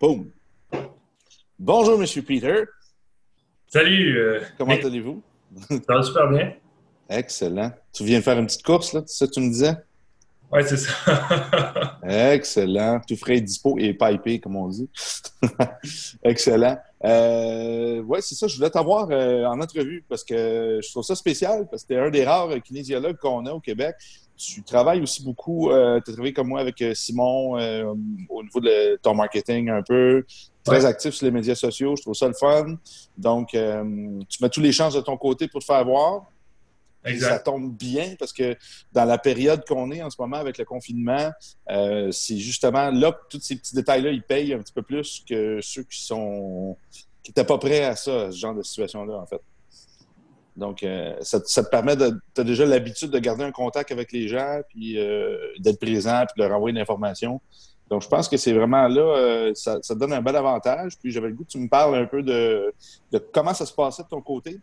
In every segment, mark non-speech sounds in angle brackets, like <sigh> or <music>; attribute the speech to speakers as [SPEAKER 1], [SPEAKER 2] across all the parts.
[SPEAKER 1] Boom. Bonjour, Monsieur Peter.
[SPEAKER 2] Salut. euh,
[SPEAKER 1] Comment
[SPEAKER 2] Nick.
[SPEAKER 1] allez-vous?
[SPEAKER 2] Ça va super bien?
[SPEAKER 1] Excellent. Tu viens de faire une petite course, là? C'est ça que tu me disais?
[SPEAKER 2] Oui, c'est ça. <laughs>
[SPEAKER 1] Excellent. Tout frais dispo et pipé, comme on dit. <laughs> Excellent. Euh, oui, c'est ça. Je voulais t'avoir euh, en entrevue parce que je trouve ça spécial parce que tu es un des rares kinésiologues qu'on a au Québec. Tu travailles aussi beaucoup, euh, tu as travaillé comme moi avec euh, Simon euh, au niveau de ton marketing un peu. Très
[SPEAKER 2] Ouais.
[SPEAKER 1] actif sur les médias sociaux, je trouve ça le fun. Donc, euh, tu mets tous les chances de ton côté pour te faire voir. Puis Ça
[SPEAKER 2] exact.
[SPEAKER 1] tombe bien parce que dans la période qu'on est en ce moment avec le confinement, c'est justement là que tous ces petits détails-là, ils payent un petit peu plus que ceux qui sont qui n'étaient pas prêts à ça, ce genre de situation-là, en fait. Donc, euh, ça, te- permet de. Tu as déjà l'habitude de garder un contact avec les gens, puis euh, d'être présent, puis de leur envoyer de l'information. Donc, je pense que c'est vraiment là, euh, ça, ça donne un bel avantage. Puis, j'avais le goût que tu me parles un peu de, comment ça se passait de ton côté.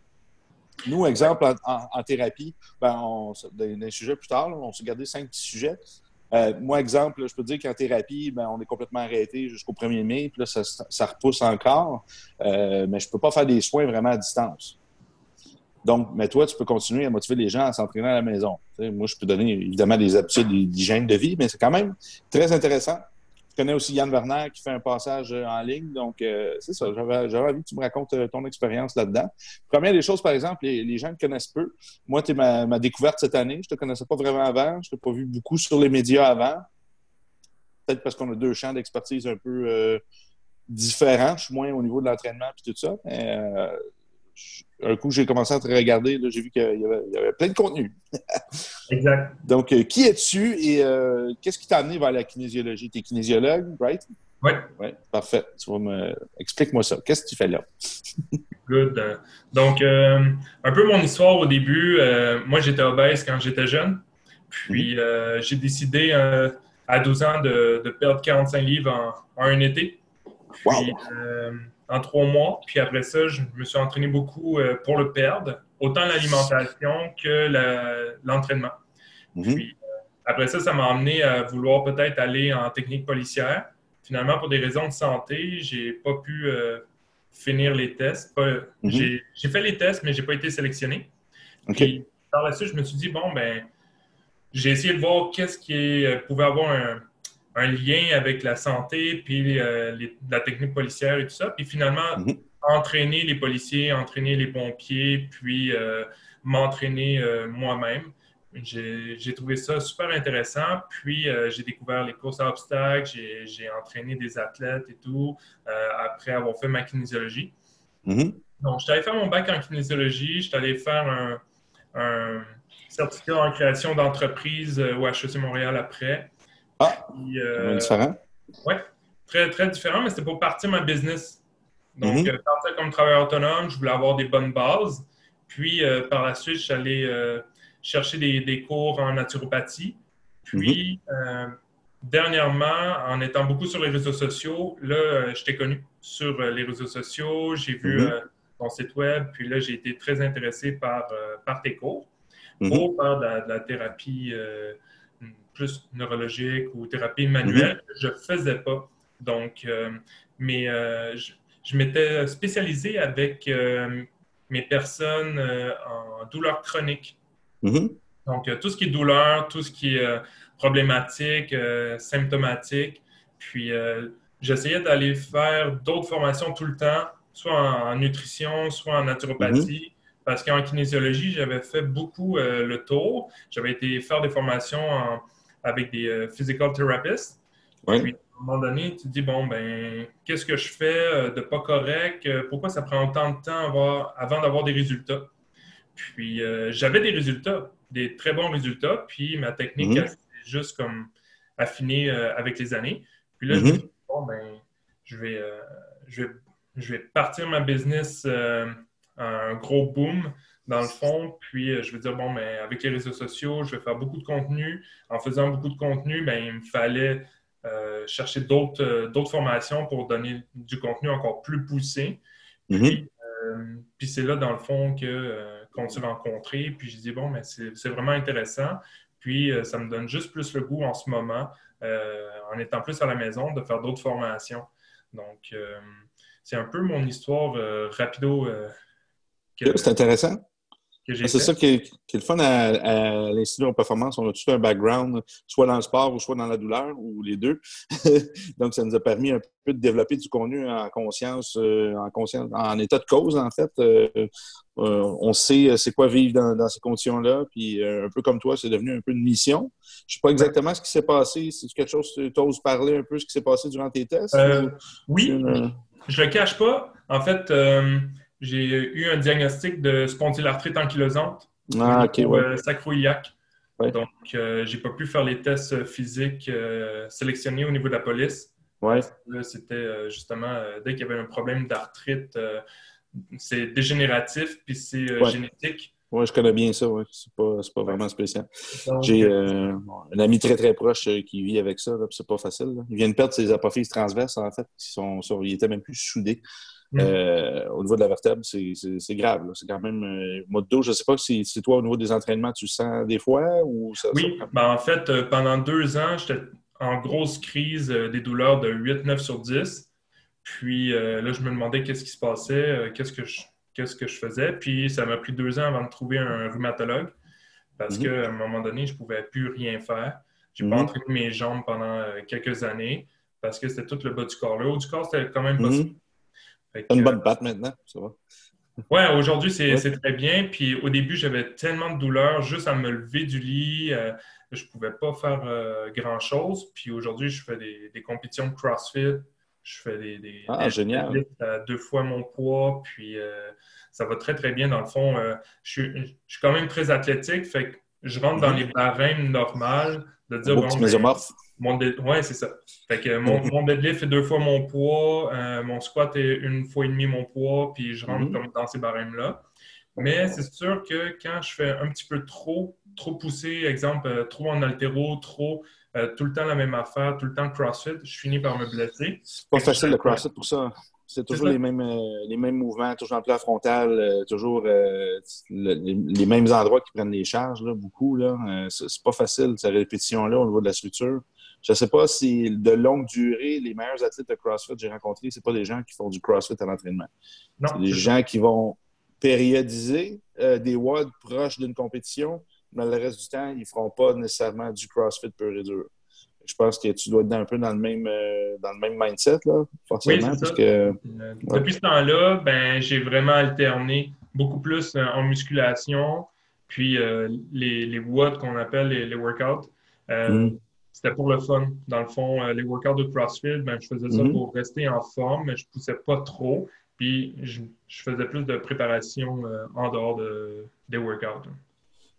[SPEAKER 1] Nous, exemple, en, thérapie, ben, on, dans les sujets plus tard, on s'est gardé cinq petits sujets. Moi, exemple, je peux dire qu'en thérapie, ben, on est complètement arrêté jusqu'au 1er mai, puis là, ça, repousse encore. Mais je peux pas faire des soins vraiment à distance. Donc, mais toi, tu peux continuer à motiver les gens à s'entraîner à la maison. Moi, je peux donner évidemment des habitudes d'hygiène de vie, mais c'est quand même très intéressant. Je connais aussi Yann Werner qui fait un passage euh, en ligne. Donc, euh, c'est ça. J'avais envie que tu me racontes euh, ton expérience là-dedans. Première des choses, par exemple, les, gens te connaissent peu. Moi, tu es ma, découverte cette année. Je te connaissais pas vraiment avant. Je t'ai pas vu beaucoup sur les médias avant. Peut-être parce qu'on a deux champs d'expertise un peu euh, différents. Je suis moins au niveau de l'entraînement et tout ça. Mais, un coup, j'ai commencé à te regarder. J'ai vu qu'il y, avait- il y avait plein de contenu. <laughs>
[SPEAKER 2] Exact.
[SPEAKER 1] Donc, euh, qui es-tu et euh, qu'est-ce qui t'a amené vers la kinésiologie? Tu es kinésiologue, right?
[SPEAKER 2] Oui,
[SPEAKER 1] Oui, parfait. Tu vas me... Explique-moi ça. Qu'est-ce que tu fais là? <laughs>
[SPEAKER 2] good. Donc, euh, un peu mon histoire au début. euh, moi, j'étais obèse quand j'étais jeune. Puis, euh, j'ai décidé à 12 ans de, de perdre 45 livres en, en un été. Puis,
[SPEAKER 1] Wow!
[SPEAKER 2] En trois mois. Puis après ça, je me suis entraîné beaucoup euh, pour le perdre, autant l'alimentation que l'entraînement.
[SPEAKER 1] Mhm.
[SPEAKER 2] Puis, euh, après ça, ça m'a amené à vouloir peut-être aller en technique policière. Finalement, pour des raisons de santé, j'ai pas pu euh, finir les tests.
[SPEAKER 1] Mhm.
[SPEAKER 2] j'ai- fait les tests, mais j'ai pas été sélectionné. Puis, par la suite, je me suis dit, bon, ben, j'ai essayé de voir qu'est-ce qui est- pouvait avoir un, un lien avec la santé, puis euh, les- la technique policière et tout ça. Puis finalement,
[SPEAKER 1] Mhm.
[SPEAKER 2] entraîner les policiers, entraîner les pompiers, puis euh, m'entraîner euh, moi-même. J'ai trouvé ça super intéressant. Puis j'ai découvert les courses à obstacles, j'ai entraîné des athlètes et tout, après avoir fait ma kinésiologie.
[SPEAKER 1] Mhm.
[SPEAKER 2] Donc, je suis allé faire mon bac en kinésiologie, je suis allé faire un, un certificat en création d'entreprise au HEC Montréal après.
[SPEAKER 1] Ah,
[SPEAKER 2] Puis, euh,
[SPEAKER 1] différent.
[SPEAKER 2] ouais, très, très différent, mais c'était pour partir ma business. Donc,
[SPEAKER 1] Mhm.
[SPEAKER 2] euh, partir comme travailleur autonome, je voulais avoir des bonnes bases. Puis, euh, par la suite, je suis allé euh, chercher des, des cours en naturopathie. Puis, euh, dernièrement, en étant beaucoup sur les réseaux sociaux, là, je t'ai connu sur les réseaux sociaux, j'ai vu
[SPEAKER 1] Mhm.
[SPEAKER 2] euh, ton site web, puis là, j'ai été très intéressé par, par tes cours
[SPEAKER 1] Mhm.
[SPEAKER 2] pour faire de la, de la thérapie plus neurologique ou thérapie manuelle que je ne faisais pas. Donc, euh, mais euh, je, je m'étais spécialisé avec euh, mes personnes en douleur chronique.
[SPEAKER 1] Mhm.
[SPEAKER 2] Donc, tout ce qui est douleur, tout ce qui est problématique, symptomatique. Puis, j'essayais d'aller faire d'autres formations tout le temps, soit en, nutrition, soit en naturopathie. Parce qu'en kinésiologie, j'avais fait beaucoup euh, le tour. J'avais été faire des formations en- avec des euh, physical therapists. Puis, à un moment donné, tu te dis, bon, ben, qu'est-ce que je fais euh, de pas correct? Euh, Pourquoi ça prend autant de temps avant d'avoir des résultats? Puis, euh, j'avais des résultats, des très bons résultats, puis ma technique
[SPEAKER 1] Mhm.
[SPEAKER 2] elle s'est juste comme affinée euh, avec les années. Puis là, je
[SPEAKER 1] Mhm.
[SPEAKER 2] me suis dit, bon, ben, je vais, euh, je vais, je vais partir ma business un gros boom dans le fond. Puis euh, je vais dire, bon, ben, avec les réseaux sociaux, je vais faire beaucoup de contenu. En faisant beaucoup de contenu, ben, il me fallait euh, chercher d'autres euh, d'autres formations pour donner du contenu encore plus poussé.
[SPEAKER 1] Mhm.
[SPEAKER 2] Euh, puis c'est là, dans le fond, qu'on s'est rencontrés. Puis je dis, bon, mais c'est vraiment intéressant. Puis ça me donne juste plus le goût en ce moment, en étant plus à la maison, de faire d'autres formations. Donc, c'est un peu mon histoire rapido.
[SPEAKER 1] c'est intéressant. C'est ça qui est, le fun à, l'Institut de performance. On a tous un background, soit dans le sport ou soit dans la douleur, ou les deux. <laughs> Donc, ça nous a permis un peu de développer du contenu en conscience, euh, en conscience, en état de cause, en fait. Euh, euh, on sait c'est quoi vivre dans, ces conditions-là. Puis, un peu comme toi, c'est devenu un peu une mission. Je ne sais pas exactement ce qui s'est passé. C'est quelque chose, tu oses parler un peu ce qui s'est passé durant tes tests?
[SPEAKER 2] oui, je ne le cache pas. En fait, j'ai eu un diagnostic de spondylarthrite ankylosante
[SPEAKER 1] ah, okay,
[SPEAKER 2] ouais. sacroiliaque. Donc, euh, j'ai pas pu faire les tests physiques euh, sélectionnés au niveau de la police.
[SPEAKER 1] Ouais.
[SPEAKER 2] Là, c'était euh, justement dès qu'il y avait un problème d'arthrite, c'est dégénératif puis c'est génétique.
[SPEAKER 1] Oui, je connais bien ça, ouais. C'est pas, pas vraiment spécial. J'ai un ami très très proche qui vit avec ça, c'est pas facile. Il vient de perdre ses apophyses transverses, en fait. Ils, sont, ils étaient même plus soudés. Mm. Euh, au niveau de la vertèbre, c'est grave. C'est quand même. Euh, mode dos, je ne sais pas si c'est toi, au niveau des entraînements, tu sens des fois ou ça.
[SPEAKER 2] Oui, ben, en fait, euh, pendant deux ans, j'étais en grosse crise des douleurs de 8-9 sur 10. Puis là, je me demandais qu'est-ce qui se passait, qu'est-ce que je qu'est-ce que je faisais. Puis ça m'a pris deux ans avant de trouver un rhumatologue parce mm-hmm. qu'à un moment donné, je ne pouvais plus rien faire. Je n'ai pas mm-hmm. entraîné mes jambes pendant quelques années parce que c'était tout le bas du corps. Le haut du corps, c'était quand même mm-hmm. possible.
[SPEAKER 1] Une bonne patte maintenant, ça va.
[SPEAKER 2] Ouais, aujourd'hui, c'est très bien. Puis au début, j'avais tellement de douleurs juste à me lever du lit. Euh, je ne pouvais pas faire euh, grand-chose. Puis aujourd'hui, je fais des, compétitions de CrossFit. Je fais des, des,
[SPEAKER 1] ah, génial.
[SPEAKER 2] à deux fois mon poids. Puis euh, ça va très, très bien. Dans le fond, je suis, quand même très athlétique. Fait que je rentre dans mhm. les barèmes normales de dire, bon, oui, c'est ça. Fait que mon, deadlift est deux fois mon poids, euh, mon squat est une fois et demi mon poids, puis je rentre mhm. dans ces barèmes-là. Mais c'est sûr que quand je fais un petit peu trop, trop poussé, exemple, euh, trop en altéro, trop euh, tout le temps la même affaire, tout le temps CrossFit, je finis par me blesser.
[SPEAKER 1] C'est pas facile le CrossFit pour ça. C'est toujours les mêmes, les mêmes mouvements, toujours en plat frontal, toujours les, mêmes endroits qui prennent les charges, là, beaucoup. Là. c'est pas facile, cette répétition-là, au niveau de la structure. Je ne sais pas si de longue durée, les meilleurs athlètes de CrossFit que j'ai rencontrés, ce pas des gens qui font du CrossFit à l'entraînement. C'est des gens qui vont périodiser euh, des WOD proches d'une compétition, mais le reste du temps, ils ne feront pas nécessairement du CrossFit pur et dur. Je pense que tu dois être un peu dans le même, euh, dans le même mindset, là, forcément.
[SPEAKER 2] Oui, parce que, euh, Depuis ce temps-là, ben, j'ai vraiment alterné beaucoup plus en musculation, puis les, les WOD qu'on appelle les, workouts. Mm c'était pour le fun. Dans le fond, euh, les workouts de CrossFit, ben, je faisais ça mhm. pour rester en forme, mais je ne poussais pas trop. Puis je, faisais plus de préparation euh, en dehors des workouts.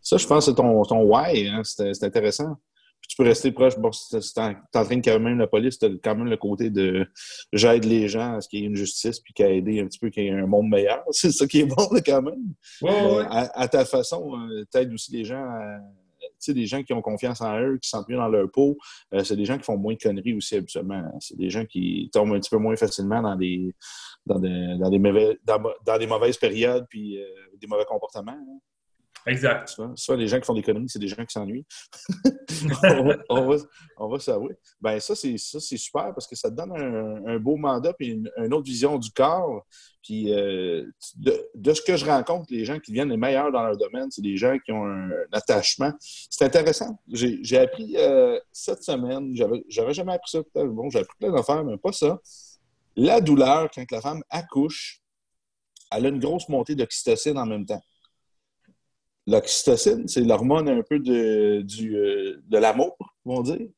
[SPEAKER 1] Ça, je pense que c'est ton, ton why. Hein? C'est intéressant. Puis tu peux rester proche. Bon, si tu entraînes quand même la police, tu as quand même le côté de j'aide les gens à ce qu'il y ait une justice puis qu'à aider un petit peu qu'il y ait un monde meilleur. <laughs> C'est ça qui est bon quand même. À, ta façon, euh, tu aides aussi les gens à des gens qui ont confiance en eux, qui sentent mieux dans leur peau, euh, c'est des gens qui font moins de conneries aussi habituellement. C'est des gens qui tombent un petit peu moins facilement dans des, dans des, dans des, dans, des mauvaises périodes puis euh, des mauvais comportements. Hein.
[SPEAKER 2] Exact.
[SPEAKER 1] Soit, les gens qui font des conneries, c'est des gens qui s'ennuient. <laughs> on, va, s'avouer. Ben, ça, c'est super parce que ça te donne un, beau mandat et une, autre vision du corps. Puis euh, de, ce que je rencontre, les gens qui viennent les meilleurs dans leur domaine, c'est des gens qui ont un, attachement. C'est intéressant. J'ai appris euh, cette semaine, j'avais jamais appris ça. Bon, j'ai appris plein d'affaires, mais pas ça. La douleur, quand la femme accouche, elle a une grosse montée d'oxytocine en même temps. L'oxytocine, c'est l'hormone un peu de, du, euh, de l'amour, on va dire.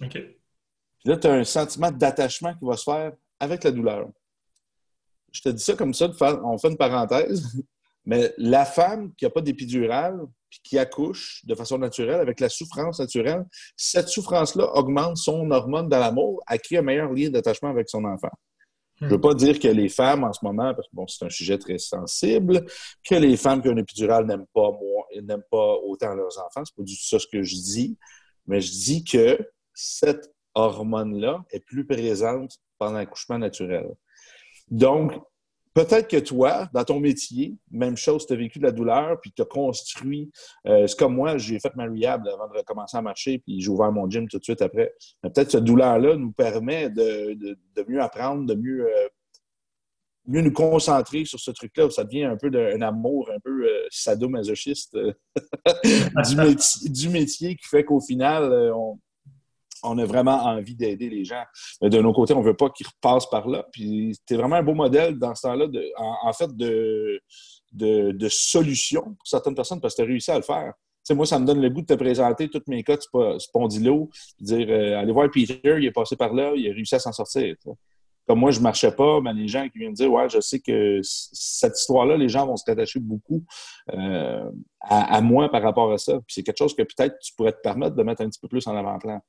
[SPEAKER 2] OK.
[SPEAKER 1] Puis là, tu as un sentiment d'attachement qui va se faire avec la douleur. Je te dis ça comme ça, on fait une parenthèse, <laughs> mais la femme qui n'a pas d'épidurale puis qui accouche de façon naturelle, avec la souffrance naturelle, cette souffrance-là augmente son hormone de l'amour, elle crée un meilleur lien d'attachement avec son enfant. Je ne veux pas dire que les femmes en ce moment, parce que bon, c'est un sujet très sensible, que les femmes qui ont une épidurale n'aiment pas, n'aiment pas autant leurs enfants. C'est pas du tout ça ce que je dis. Mais je dis que cette hormone-là est plus présente pendant l'accouchement naturel. Donc, peut-être que toi, dans ton métier, même chose, tu as vécu de la douleur, puis tu as construit. Euh, c'est comme moi, j'ai fait ma rehab avant de recommencer à marcher, puis j'ai ouvert mon gym tout de suite après. Peut-être que cette douleur-là nous permet de, mieux apprendre, de mieux, euh, mieux nous concentrer sur ce truc-là, où ça devient un peu un amour un peu euh, sadomasochiste <laughs> du, métier, du métier qui fait qu'au final, on on a vraiment envie d'aider les gens. Mais de nos côtés, on ne veut pas qu'ils repassent par là. Puis c'était vraiment un beau modèle dans ce temps-là, en, fait, de, solution pour certaines personnes parce que tu as réussi à le faire. moi, ça me donne le goût de te présenter tous mes cas spondylo, dire euh, allez voir Peter, il est passé par là, il a réussi à s'en sortir. Comme moi, je ne marchais pas, mais les gens qui viennent dire Ouais, je sais que cette histoire-là, les gens vont se rattacher beaucoup euh, à, à, moi par rapport à ça. Puis c'est quelque chose que peut-être tu pourrais te permettre de mettre un petit peu plus en avant-plan.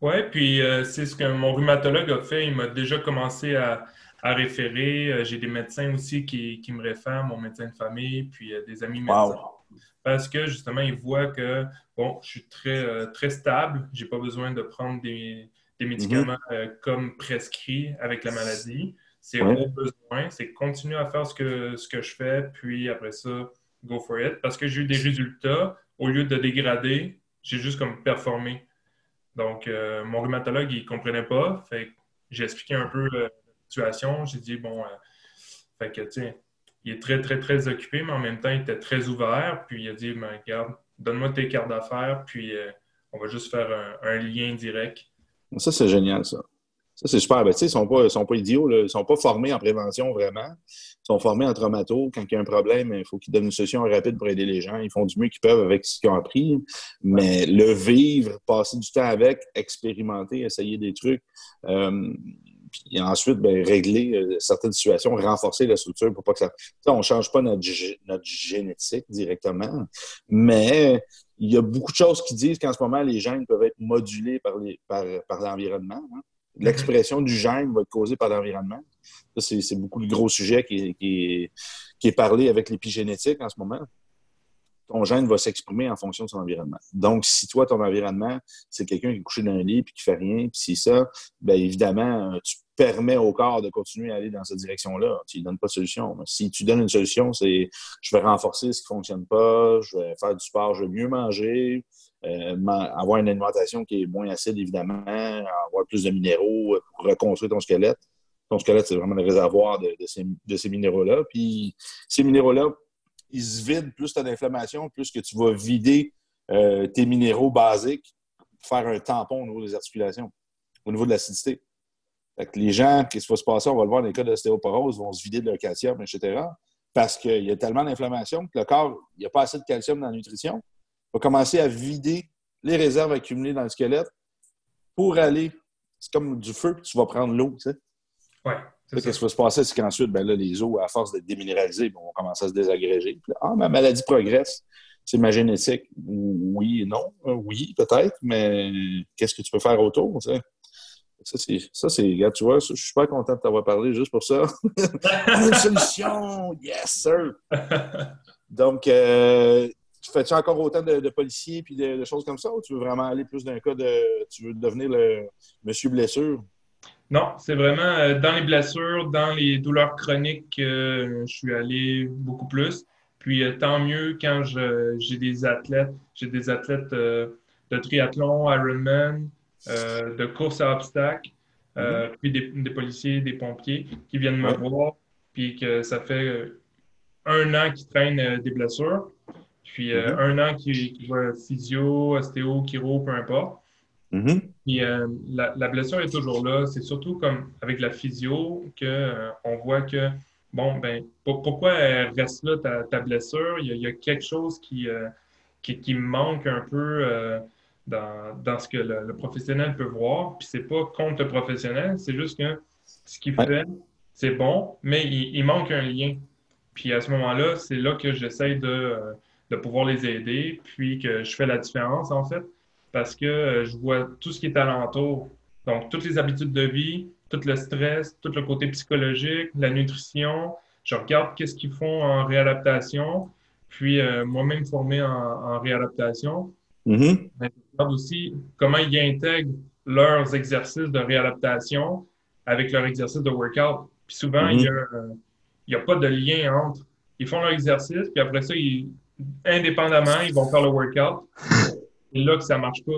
[SPEAKER 2] Oui, puis euh, c'est ce que mon rhumatologue a fait. Il m'a déjà commencé à, référer. Euh, j'ai des médecins aussi qui, me réfèrent, mon médecin de famille, puis euh, des amis médecins. Parce que justement, ils voient que bon, je suis très, très stable. Je n'ai pas besoin de prendre des, médicaments mm-hmm. comme prescrits avec la maladie. C'est au besoin, c'est continuer à faire ce que, ce que je fais, puis après ça, go for it. Parce que j'ai eu des résultats, au lieu de dégrader, j'ai juste comme performé. Donc, euh, mon rhumatologue, il ne comprenait pas. J'ai expliqué un peu la situation. J'ai dit, bon, euh, fait que, tiens, il est très, très, très occupé, mais en même temps, il était très ouvert. Puis il a dit, ben, regarde, donne-moi tes cartes d'affaires, puis euh, on va juste faire un lien direct.
[SPEAKER 1] Ça, c'est génial, ça. Ça, c'est super. Ben, ils ne sont pas, sont pas idiots. Ils ne sont pas formés en prévention vraiment. Ils sont formés en traumato. Quand il y a un problème, il faut qu'ils donnent une solution rapide pour aider les gens. Ils font du mieux qu'ils peuvent avec ce qu'ils ont appris. Mais le vivre, passer du temps avec, expérimenter, essayer des trucs, euh, puis ensuite, ben, régler euh, certaines situations, renforcer la structure pour pas que ça. on ne change pas notre, notre génétique directement, mais il y a beaucoup de choses qui disent qu'en ce moment, les gènes peuvent être modulés par l'environnement. Par, hein. L'expression du gène va être causée par l'environnement. C'est beaucoup le gros sujet qui est, parlé avec l'épigénétique en ce moment. Ton gène va s'exprimer en fonction de son environnement. Donc, si toi, ton environnement, c'est quelqu'un qui est couché dans un lit et qui fait rien, puis c'est ça, bien évidemment, tu permets au corps de continuer à aller dans cette direction-là. Tu ne donnes pas de solution. Si tu donnes une solution, c'est je vais renforcer ce qui ne fonctionne pas, je vais faire du sport, je vais mieux manger, euh, avoir une alimentation qui est moins acide, évidemment, avoir plus de minéraux pour reconstruire ton squelette. Ton squelette, c'est vraiment le réservoir de, ces, minéraux-là. Puis ces minéraux-là, ils se vident plus tu as d'inflammation, plus que tu vas vider euh, tes minéraux basiques pour faire un tampon au niveau des articulations, au niveau de l'acidité. les gens, qu'est-ce qui va se passer? On va le voir dans les cas d'ostéoporose, vont se vider de leur calcium, etc. Parce qu'il y a tellement d'inflammation que le corps, il n'y a pas assez de calcium dans la nutrition va commencer à vider les réserves accumulées dans le squelette pour aller. C'est comme du feu, tu vas prendre l'eau, tu sais.
[SPEAKER 2] Oui.
[SPEAKER 1] Qu'est-ce qui va se passer? C'est qu'ensuite, ben là, les eaux, à force d'être déminéralisées, vont commencer à se désagréger. ah, ma maladie progresse. C'est ma génétique. Oui non. Oui, peut-être, mais qu'est-ce que tu peux faire autour? Tu sais? Ça, c'est, ça, tu vois, je suis super content de t'avoir parlé juste pour ça. <laughs> Une solution! Yes, sir! <laughs> Donc, euh, tu fais-tu encore autant de, policiers puis de, choses comme ça ou tu veux vraiment aller plus d'un cas de. Tu veux devenir le monsieur blessure?
[SPEAKER 2] Non, c'est vraiment euh, dans les blessures, dans les douleurs chroniques, je suis allé beaucoup plus. Puis euh, tant mieux quand j'ai des athlètes, j'ai des athlètes euh, de triathlon, Ironman, de course à obstacles, mm-hmm. puis des, policiers, des pompiers qui viennent me voir, puis que ça fait un an qu'ils traînent des blessures. Puis euh, mm-hmm. un an qui, qui va physio, ostéo, chiro, peu importe. Mm-hmm. Puis euh, la, blessure est toujours là. C'est surtout comme avec la physio qu'on euh, voit que, bon, ben, pourquoi elle reste là, ta, blessure? Il y, a, quelque chose qui, qui, manque un peu dans, dans, ce que le, professionnel peut voir. Puis c'est pas contre le professionnel, c'est juste que ce qu'il fait, c'est bon, mais il, il, manque un lien. Puis à ce moment-là, c'est là que j'essaie de de pouvoir les aider, puis que je fais la différence, en fait, parce que euh, je vois tout ce qui est alentour. Donc, toutes les habitudes de vie, tout le stress, tout le côté psychologique, la nutrition. Je regarde qu'est-ce qu'ils font en réadaptation, puis euh, moi-même formé en, réadaptation. Mm-hmm. Je regarde aussi comment ils intègrent leurs exercices de réadaptation avec leur exercice de workout. Puis souvent, il, y a, n'y a pas de lien entre. Ils font leur exercice, puis après ça, ils, indépendamment, ils vont faire le workout. C'est là que ça ne marche pas.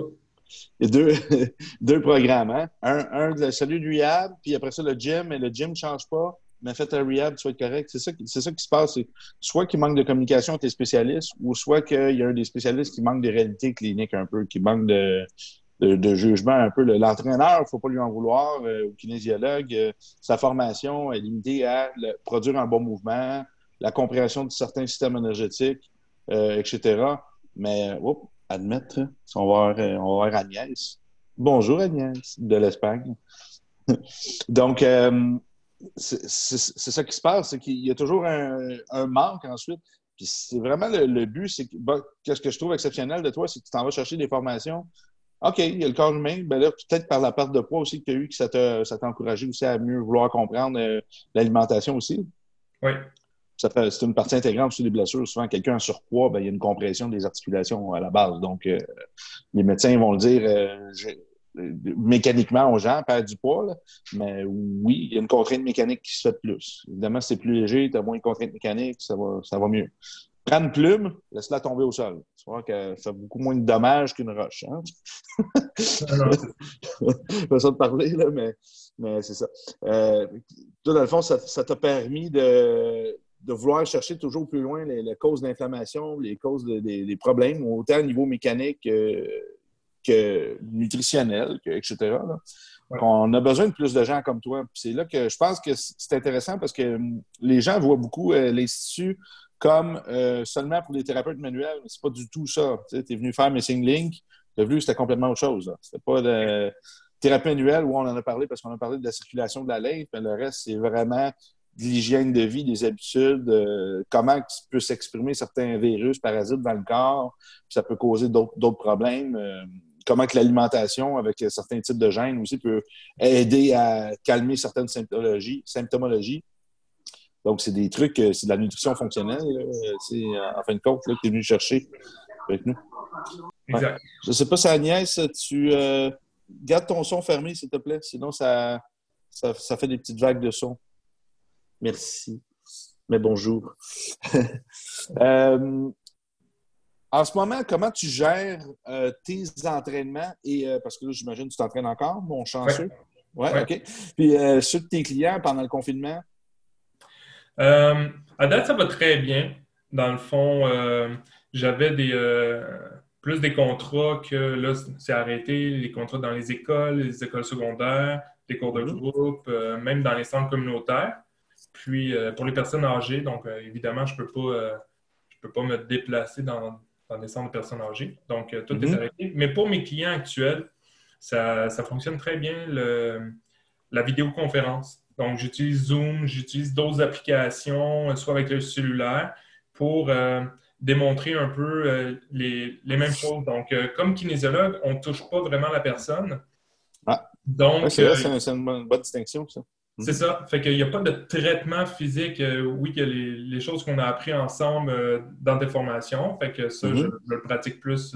[SPEAKER 1] Il y a deux, programmes. Hein? Un, un, le salut du rehab, puis après ça, le gym, mais le gym ne change pas. Mais faites un rehab, tu vas correct. C'est ça, qui se passe. Soit qu'il manque de communication avec tes spécialistes, ou soit qu'il y a un des spécialistes qui manque de réalité clinique un peu, qui manque de, jugement un peu. L'entraîneur, il ne faut pas lui en vouloir, euh, au kinésiologue, euh, sa formation est limitée à produire un bon mouvement, la compréhension de certains systèmes énergétiques, euh, etc. Mais, oups, admettre, on va, voir, on va Agnès. Bonjour Agnès, de l'Espagne. <laughs> Donc, c'est ça qui se passe, c'est qu'il y a toujours un, manque ensuite. Puis c'est vraiment le, but, c'est que qu'est-ce que je trouve exceptionnel de toi, c'est que tu t'en vas chercher des formations OK, il y a le corps humain. Ben là, peut-être par la perte de poids aussi que tu as eu, que ça t'a encouragé aussi à mieux vouloir comprendre euh, l'alimentation aussi.
[SPEAKER 2] Oui.
[SPEAKER 1] C'est une partie intégrante aussi des blessures. Souvent, quelqu'un en surpoids, ben, il y a une compression des articulations à la base. Donc, euh, les médecins vont le dire euh, mécaniquement aux gens, perdre du poids. mais oui, il y a une contrainte mécanique qui se fait plus. Évidemment, si c'est plus léger, tu as moins de contrainte mécanique, ça va, ça va mieux. Prends une plume, laisse-la tomber au sol. Tu vois que ça fait beaucoup moins de dommages qu'une roche. Hein? <laughs> pas ça de parler, là, mais, c'est ça. Euh, toi, dans le fond, ça t'a permis de, de, vouloir chercher toujours plus loin les, causes d'inflammation, les causes des problèmes, autant au niveau mécanique que nutritionnel, etc. On a besoin de plus de gens comme toi. C'est là que je pense que c'est intéressant parce que hum, les gens voient beaucoup euh, l'Institut comme euh, seulement pour les thérapeutes manuels, mais c'est pas du tout ça. Tu es venu faire Missing Link, tu as vu, c'était complètement autre chose. C'était pas de thérapie manuelle où on en a parlé parce qu'on a parlé de la circulation de la lymphe, mais le reste, c'est vraiment de l'hygiène de vie, des habitudes, euh, comment peut s'exprimer certains virus, parasites dans le corps, puis ça peut causer d'autres problèmes. Euh, comment que l'alimentation avec certains types de gènes aussi peut aider à calmer certaines symptomologies. symptomologies. Donc, c'est des trucs, euh, c'est de la nutrition fonctionnelle, c'est en fin de compte, que tu es venu chercher avec nous.
[SPEAKER 2] Exact.
[SPEAKER 1] Je ne sais pas si Agnès, tu euh, gardes ton son fermé, s'il te plaît, sinon ça, ça, fait des petites vagues de son. Merci. Mais bonjour. <laughs> Euh, en ce moment, comment tu gères tes entraînements et parce que là, j'imagine que tu t'entraînes encore, mon chanceux. Oui, ouais, OK. Puis ceux de tes clients pendant le confinement,
[SPEAKER 2] euh, à date, ça va très bien. Dans le fond, euh, j'avais des, euh, plus des contrats que là, c'est arrêté, les contrats dans les écoles, les écoles secondaires, les cours de mhm. groupe, même dans les centres communautaires. Puis pour les personnes âgées, donc évidemment, je ne peux, pas, je peux pas me déplacer dans, dans des centres de personnes âgées. Donc tout est mhm. arrêté. Mais pour mes clients actuels, ça, ça fonctionne très bien, le, la vidéoconférence. Donc, j'utilise Zoom, j'utilise d'autres applications, euh, soit avec le cellulaire, pour euh, démontrer un peu euh, les, mêmes choses. Donc, comme kinésiologue, on ne touche pas vraiment la personne.
[SPEAKER 1] Ah. Donc, c'est une, bonne, distinction, ça.
[SPEAKER 2] C'est ça. Fait qu'il n'y a pas de traitement physique. oui, il y a les, choses qu'on a appris ensemble dans des formations. Fait que ça, je, mhm. je, le pratique plus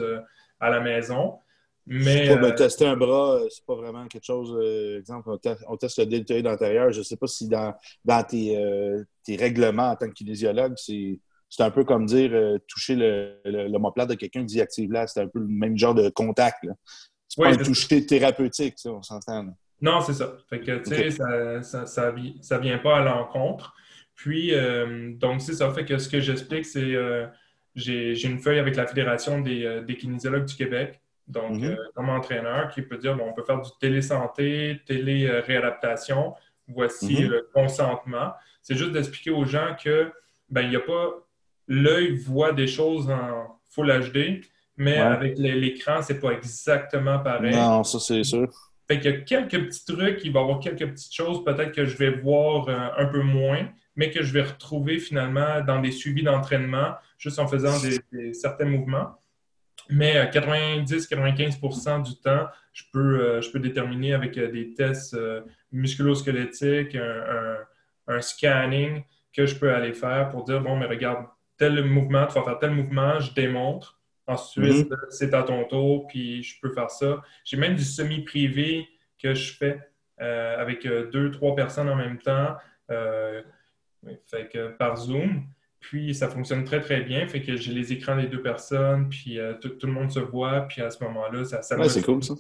[SPEAKER 2] à la maison. Mais,
[SPEAKER 1] euh, tester un bras, euh, c'est pas vraiment quelque chose. Euh, exemple, on, teste le deltoïde antérieur. Je ne sais pas si dans, dans tes, règlements en tant que kinésiologue, c'est. un peu comme dire toucher l'homoplate de quelqu'un qui active là. C'est un peu le même genre de contact. C'est pas un toucher thérapeutique, ça, on s'entend.
[SPEAKER 2] Non, c'est ça. Fait que, tu sais, ça, ça, ça, vient pas à l'encontre. Puis, donc, c'est ça. Fait que ce que j'explique, c'est j'ai une feuille avec la Fédération des, des kinésiologues du Québec donc, mhm. euh, comme entraîneur, qui peut dire, bon, on peut faire du télésanté, télé-réadaptation, voici mhm. le consentement. C'est juste d'expliquer aux gens que, ben, il n'y a pas, l'œil voit des choses en Full HD, mais avec l'écran, c'est pas exactement pareil.
[SPEAKER 1] Non, ça, c'est sûr.
[SPEAKER 2] Fait qu'il y a quelques petits trucs, il va y avoir quelques petites choses peut-être que je vais voir euh, un peu moins, mais que je vais retrouver finalement dans des suivis d'entraînement, juste en faisant certains mouvements. Mais 90-95% euh, du temps, je peux, euh, déterminer avec des tests musculosquelettiques, un, un, scanning que je peux aller faire pour dire, bon, mais regarde, tel mouvement, tu vas faire tel mouvement, je démontre. Ensuite, mhm. c'est à ton tour, puis je peux faire ça. J'ai même du semi-privé que je fais avec deux, trois personnes en même temps Oui, fait que par Zoom. Puis ça fonctionne très, très bien. Fait que j'ai les écrans des deux personnes, puis euh, tout, le monde se voit. Puis à ce moment-là, ça, ça
[SPEAKER 1] ouais, c'est cool, ça.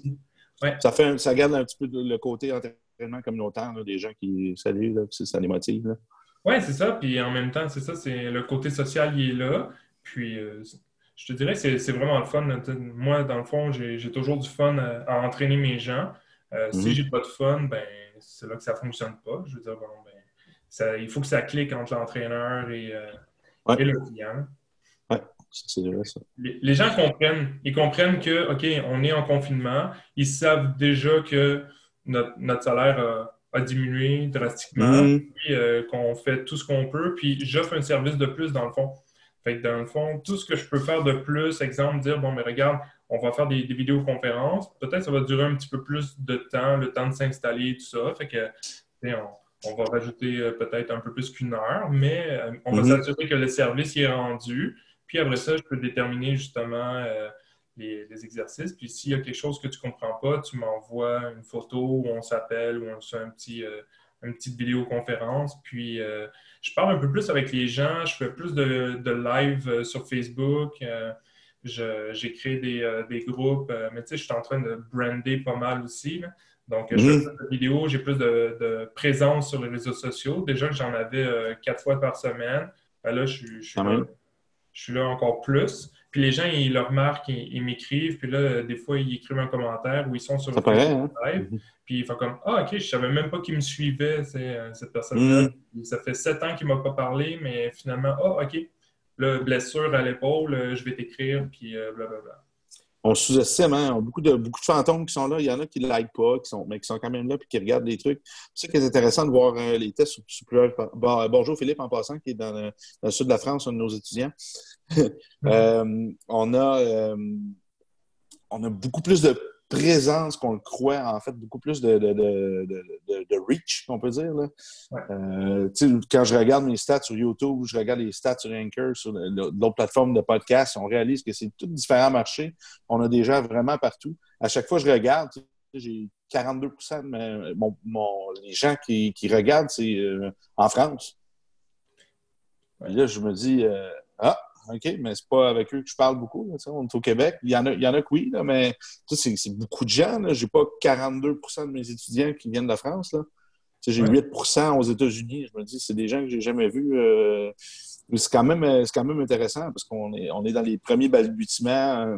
[SPEAKER 1] Ça, fait, ça garde un petit peu le côté entraînement communautaire là, des gens qui saluent, là, ça les motive.
[SPEAKER 2] Oui, c'est ça. Puis en même temps, c'est ça, c'est le côté social, il est là. Puis euh, je te dirais que c'est vraiment le fun. Moi, dans le fond, j'ai toujours du fun à, entraîner mes gens. Euh, si mhm. j'ai pas de fun, ben c'est là que ça fonctionne pas. Je veux dire, bon, ben, ça, il faut que ça clique entre l'entraîneur et, euh, et, le client.
[SPEAKER 1] Oui, c'est vrai ça.
[SPEAKER 2] Les, gens comprennent. Ils comprennent que, OK, on est en confinement. Ils savent déjà que notre, notre salaire a a diminué drastiquement, mm. puis euh, qu'on fait tout ce qu'on peut, puis j'offre un service de plus dans le fond. Fait que dans le fond, tout ce que je peux faire de plus, exemple, dire, bon, mais regarde, on va faire des, vidéoconférences, peut-être ça va durer un petit peu plus de temps, le temps de s'installer, tout ça. Fait que, on, va rajouter euh, peut-être un peu plus qu'une heure, mais euh, on va mm-hmm. s'assurer que le service y est rendu. Puis après ça, je peux déterminer justement les, exercices. Puis s'il y a quelque chose que tu ne comprends pas, tu m'envoies une photo ou on s'appelle ou on fait un petit, euh, une petite vidéoconférence. Puis euh, je parle un peu plus avec les gens, je fais plus de, de live euh, sur Facebook. j'ai créé des, des groupes, mais tu sais, je suis en train de brander pas mal aussi. Donc, je fais plus de vidéos, j'ai plus de, de, présence sur les réseaux sociaux. Déjà j'en avais quatre fois par semaine, ben là, je, je, suis là, je suis là encore plus. Puis les gens, ils le remarquent, ils, m'écrivent, puis là, des fois, ils écrivent un commentaire où ils sont sur
[SPEAKER 1] le hein? live.
[SPEAKER 2] Mhm. Puis ils font comme Ah, ok, je savais même pas qu'il me suivait, euh, cette personne-là. Mhm. Ça fait sept ans qu'il m'a pas parlé, mais finalement, ah, ok, là, blessure à l'épaule, euh, je vais t'écrire, puis euh, blablabla
[SPEAKER 1] on sous-estime, hein? beaucoup de, beaucoup de fantômes qui sont là. Il y en a qui ne like pas, qui sont, mais qui sont quand même là et qui regardent les trucs. C'est ça qui est intéressant de voir euh, les tests sur, plusieurs. Bon, bonjour Philippe, en passant, qui est dans le, sud de la France, un de nos étudiants. <laughs> Euh, on, a, euh, on a beaucoup plus de présence qu'on le croit, en fait, beaucoup plus de, de, de, reach, on peut dire. Là. Euh, quand je regarde mes stats sur YouTube, je regarde les stats sur Anchor, sur d'autres plateformes de podcast, on réalise que c'est tout différents marchés. On a des gens vraiment partout. À chaque fois que je regarde, j'ai 42% de mon, les gens qui, qui regardent, c'est euh, en France. Là, je me dis, euh, ah, OK, mais c'est pas avec eux que je parle beaucoup. on est au Québec. Il y en a, il y en a que oui, là, mais c'est beaucoup de gens. Je n'ai pas 42% de mes étudiants qui viennent de France. J'ai 8% aux États-Unis. Je me dis, c'est des gens que j'ai jamais vus. Euh, c'est quand, même, quand même intéressant parce qu'on est, on est dans les premiers balbutiements euh,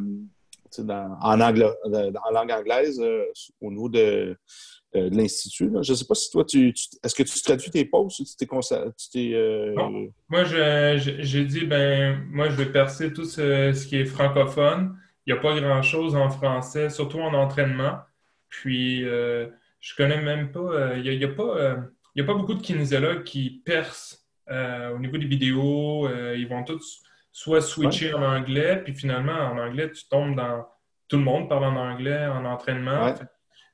[SPEAKER 1] en, anglais, en langue anglaise euh, au niveau de, euh, de l'Institut. Je ne sais pas si toi, tu, est-ce que tu traduis tes posts ou tu t'es...
[SPEAKER 2] Euh... Moi, j'ai dit, ben moi, je vais percer tout ce, qui est francophone. Il n'y a pas grand-chose en français, surtout en entraînement. Puis, euh, je connais même pas... Euh, il n'y a, a, pas, il a pas beaucoup de kinésiologues qui percent au niveau des vidéos. ils vont tous soit switcher en anglais, puis finalement, en anglais, tu tombes dans... Tout le monde parle en anglais en entraînement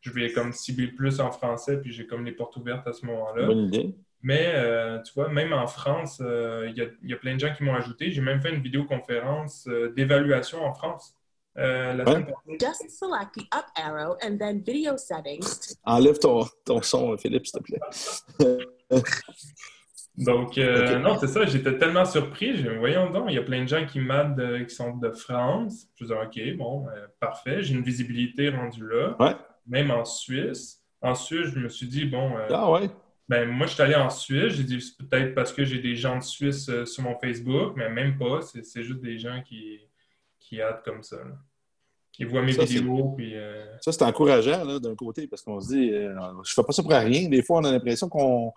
[SPEAKER 2] je vais comme cibler plus en français, puis j'ai comme les portes ouvertes à ce moment-là.
[SPEAKER 1] Bonne idée.
[SPEAKER 2] Mais euh, tu vois, même en France, euh, il y, a plein de gens qui m'ont ajouté. J'ai même fait une vidéoconférence euh, d'évaluation en France. la
[SPEAKER 3] Just select the up arrow and then video settings.
[SPEAKER 1] Enlève ton, ton son, Philippe, s'il te plaît. <laughs>
[SPEAKER 2] Donc, non, c'est ça, j'étais tellement surpris. Voyons donc, il y a plein de gens qui m'aident qui sont de France. Je me disais, OK, bon, parfait, j'ai une visibilité rendue là.
[SPEAKER 1] Ouais
[SPEAKER 2] même en Suisse. En Suisse, je me suis dit, bon.
[SPEAKER 1] Euh, ah ouais?
[SPEAKER 2] Ben, moi, je suis allé en Suisse. J'ai dit, c'est peut-être parce que j'ai des gens de Suisse euh, sur mon Facebook, mais même pas. C'est juste des gens qui, qui hâtent comme ça. Ils voient mes vidéos. Puis, euh,
[SPEAKER 1] Ça, c'est encourageant d'un côté, parce qu'on se dit, je fais pas ça pour rien. Des fois, on a l'impression qu'on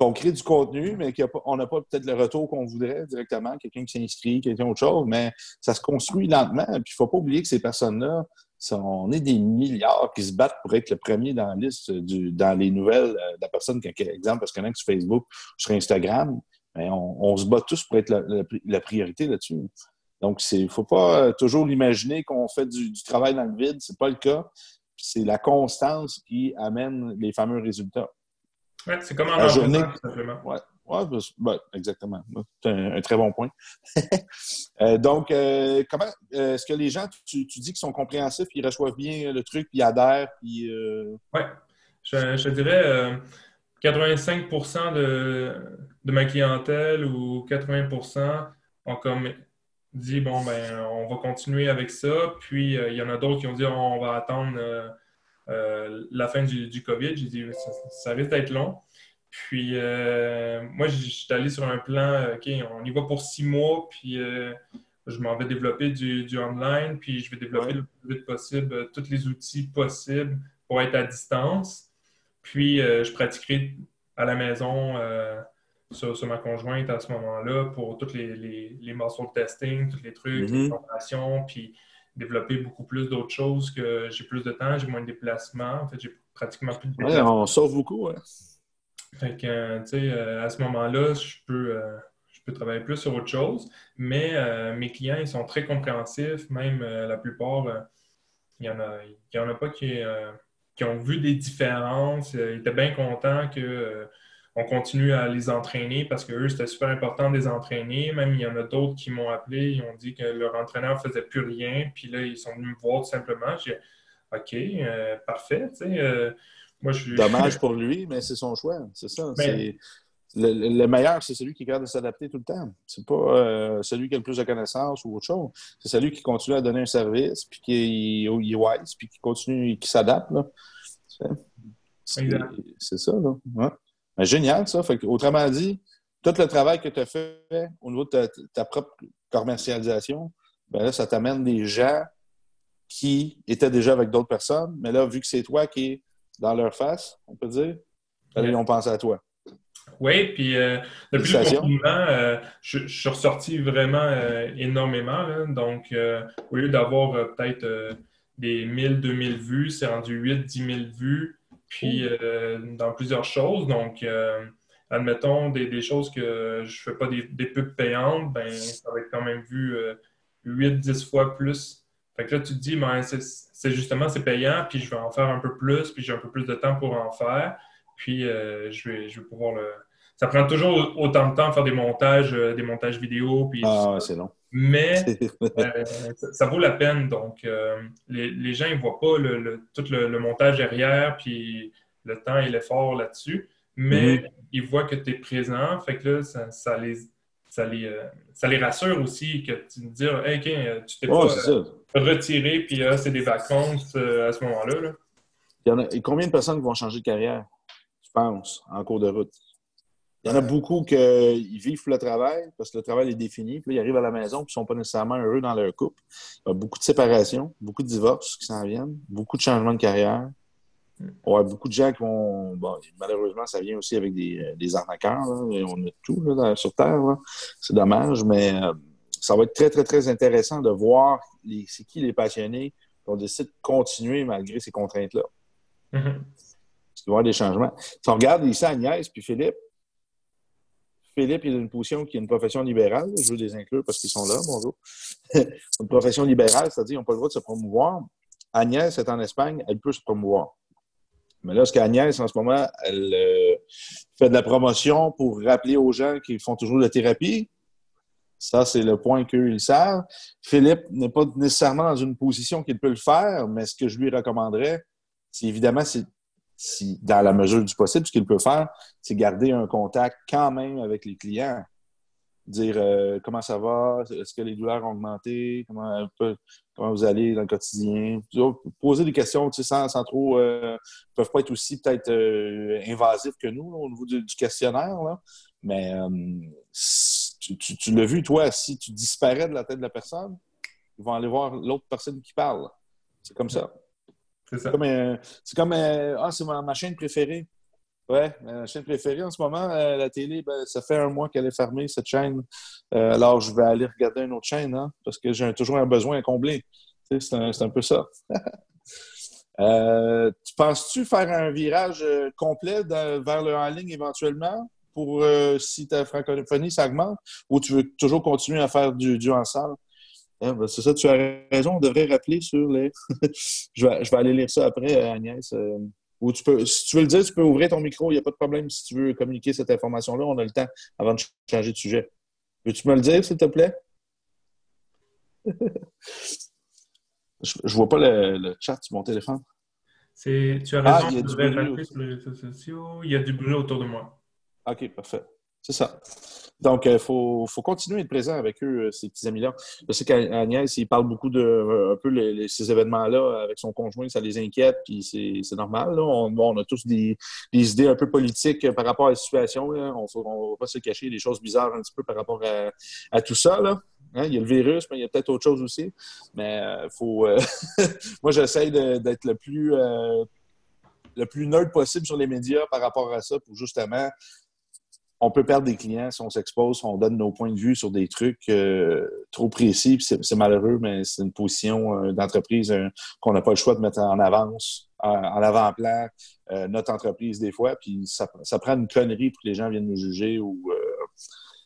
[SPEAKER 1] qu'on crée du contenu, mais qu'on n'a pas peut-être le retour qu'on voudrait directement, quelqu'un qui s'inscrit, quelqu'un autre chose, mais ça se construit lentement. Puis il ne faut pas oublier que ces personnes-là, on est des milliards qui se battent pour être le premier dans la liste, du, dans les nouvelles euh, de la personne, qui, exemple, parce qu'il y en a sur Facebook, sur Instagram, mais on, se bat tous pour être la, priorité là-dessus. Donc, il ne faut pas euh, toujours l'imaginer qu'on fait du, travail dans le vide. Ce n'est pas le cas. C'est la constance qui amène les fameux résultats.
[SPEAKER 2] Oui, c'est comme en journée. simplement.
[SPEAKER 1] Oui, ben, exactement. C'est un, très bon point. <laughs> Euh, donc, euh, comment euh, est-ce que les gens, tu, dis qu'ils sont compréhensifs, ils reçoivent bien le truc, puis ils adhèrent, puis.
[SPEAKER 2] Oui, je, dirais 85 de, de ma clientèle ou 80% ont comme dit bon ben on va continuer avec ça. Puis il y en a d'autres qui ont dit on va attendre la fin du, COVID. J'ai dit ça, risque d'être long. Puis moi, je suis allé sur un plan, OK, on y va pour six mois, puis je m'en vais développer du, online, puis je vais développer le plus vite possible tous les outils possibles pour être à distance. Puis je pratiquerai à la maison sur, ma conjointe à ce moment-là pour tous les, les, les muscle testing, tous les trucs, les mhm. formations, puis développer beaucoup plus d'autres choses que j'ai plus de temps, j'ai moins de déplacements. En fait, j'ai pratiquement plus de
[SPEAKER 1] déplacements. on sauve beaucoup, ouais.
[SPEAKER 2] Fait que, tu sais, euh, à ce moment-là, je peux, euh, je peux travailler plus sur autre chose. Mais euh, mes clients, ils sont très compréhensifs. Même la plupart, il n'y en, a, en a pas qui, qui ont vu des différences. ils étaient bien contents que on continue à les entraîner parce que eux, c'était super important de les entraîner. Même il y en a d'autres qui m'ont appelé, ils ont dit que leur entraîneur ne faisait plus rien. Puis là, ils sont venus me voir tout simplement. J'ai OK, euh, parfait. Euh,
[SPEAKER 1] moi, je Dommage <laughs> pour lui, mais c'est son choix. C'est ça. Le, meilleur, c'est celui qui garde de s'adapter tout le temps. C'est pas euh, celui qui a le plus de connaissances ou autre chose. C'est celui qui continue à donner un service, puis qui est, wise, puis qui continue, qui s'adapte. C'est ça, là. Ben, génial, ça. autrement dit, tout le travail que tu as fait au niveau de ta, propre commercialisation, ben là, ça t'amène des gens qui étaient déjà avec d'autres personnes, mais là, vu que c'est toi qui es dans leur face, on peut dire, ils ont pensé à toi.
[SPEAKER 2] Oui, puis euh, depuis le confinement, euh, je, suis ressorti vraiment euh, énormément. donc, au lieu d'avoir peut-être des 1000, 2000 vues, c'est rendu 8, 10 000 vues puis euh, dans plusieurs choses. Donc, euh, admettons des, choses que je ne fais pas des, pubs payantes, ben, ça va être quand même vu 8-10 euh, fois plus. Fait que là, tu te dis, ben, c'est justement, c'est payant, puis je vais en faire un peu plus, puis j'ai un peu plus de temps pour en faire, puis je, vais, je vais pouvoir le. Ça prend toujours autant de temps à faire des montages, des montages vidéo. Puis
[SPEAKER 1] ah, c'est long
[SPEAKER 2] mais <laughs> euh, ça, vaut la peine. Donc, euh, les, gens ne voient pas le, tout le, montage derrière, puis le temps et l'effort là-dessus, mais mhm. ils voient que tu es présent. Fait que là, ça, les, ça, les, euh, ça les rassure aussi que tu te dis, hey, tu t'es pas retiré, puis c'est des vacances à ce moment-là.
[SPEAKER 1] Il y en a, et combien de personnes vont changer de carrière, tu penses, en cours de route? Il y en a beaucoup qui vivent le travail parce que le travail est défini. Puis là, ils arrivent à la maison et ils ne sont pas nécessairement heureux dans leur couple. Il y a beaucoup de séparations, beaucoup de divorces qui s'en viennent, beaucoup de changements de carrière. Il y a beaucoup de gens qui vont. Bon, malheureusement, ça vient aussi avec des, euh, des arnaqueurs. On a tout sur Terre. C'est dommage, mais euh, ça va être très, très, très intéressant de voir c'est qui les passionnés qui ont décidé de continuer malgré ces contraintes-là. Parce qu'il va y avoir des changements. Si on regarde ici Agnès puis Philippe, Philippe il a une position qui est une profession libérale. Je veux les inclure parce qu'ils sont là, bonjour. <laughs> une profession libérale, c'est-à-dire qu'ils n'ont pas le droit de se promouvoir. Agnès est en Espagne, elle peut se promouvoir. Mais là, ce qu'Agnès, en ce moment, elle euh, fait de la promotion pour rappeler aux gens qu'ils font toujours de la thérapie. Ça, c'est le point qu'ils savent. Philippe n'est pas nécessairement dans une position qu'il peut le faire, mais ce que je lui recommanderais, c'est évidemment, c'est si, dans la mesure du possible, ce qu'il peut faire, c'est garder un contact quand même avec les clients. Dire euh, comment ça va, est-ce que les douleurs ont augmenté, comment, comment vous allez dans le quotidien? Poser des questions sans, sans trop. Euh, peuvent pas être aussi peut-être euh, invasifs que nous au niveau du, questionnaire. Mais tu, tu l'as vu, toi, si tu disparais de la tête de la personne, ils vont aller voir l'autre personne qui parle. C'est comme ça. C'est comme, c'est comme ah, c'est ma, chaîne préférée. Ouais, ma chaîne préférée en ce moment, euh, la télé, ben, ça fait un mois qu'elle est fermée, cette chaîne. Euh, alors, je vais aller regarder une autre chaîne, hein, parce que j'ai toujours un besoin à combler. c'est, un, peu ça. <laughs> euh, tu penses-tu faire un virage complet vers le en ligne éventuellement pour si ta francophonie s'augmente ou tu veux toujours continuer à faire du, du en salle? Ah, ben, c'est ça, tu as raison. On devrait rappeler sur les. <laughs> je, vais, je, vais, aller lire ça après, Agnès. Ou tu peux, si tu veux le dire, tu peux ouvrir ton micro. Il n'y a pas de problème si tu veux communiquer cette information-là. On a le temps avant de changer de sujet. Veux-tu me le dire, s'il te plaît? <laughs> je ne vois pas le, chat sur mon téléphone.
[SPEAKER 2] Tu as raison, ah, il y a du bruit. sur les réseaux sociaux. Il y a du bruit autour de moi.
[SPEAKER 1] OK, parfait. C'est ça. Donc, il faut, faut, continuer à être présent avec eux, ces petits amis-là. Je sais qu'Agnès, il parle beaucoup de un peu ces événements-là avec son conjoint, ça les inquiète, puis c'est normal. On, a tous des, des, idées un peu politiques par rapport à la situation. On ne va pas se cacher des choses bizarres un petit peu par rapport à, tout ça. Hein, il y a le virus, mais il y a peut-être autre chose aussi. Mais euh, faut. Euh, <laughs> moi, j'essaie d'être le plus euh, le plus neutre possible sur les médias par rapport à ça pour justement. On peut perdre des clients si on s'expose, si on donne nos points de vue sur des trucs trop précis. C'est malheureux, mais c'est une position d'entreprise qu'on n'a pas le choix de mettre en avance, en, avant-plan, notre entreprise des fois. Puis ça, prend une connerie pour que les gens viennent nous juger ou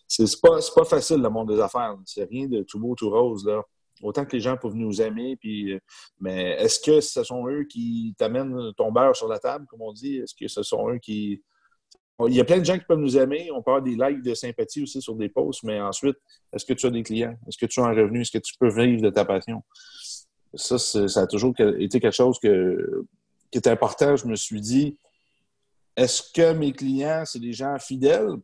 [SPEAKER 1] c'est pas, pas facile le monde des affaires. C'est rien de tout beau, tout rose. Là. Autant que les gens peuvent nous aimer, puis, euh, mais est-ce que ce sont eux qui t'amènent ton beurre sur la table, comme on dit? Est-ce que ce sont eux qui. Il y a plein de gens qui peuvent nous aimer. On avoir des likes de sympathie aussi sur des posts, mais ensuite, est-ce que tu as des clients? Est-ce que tu as un revenu? Est-ce que tu peux vivre de ta passion? Ça, ça a toujours été quelque chose que, qui est important. Je me suis dit, est-ce que mes clients, c'est des gens fidèles?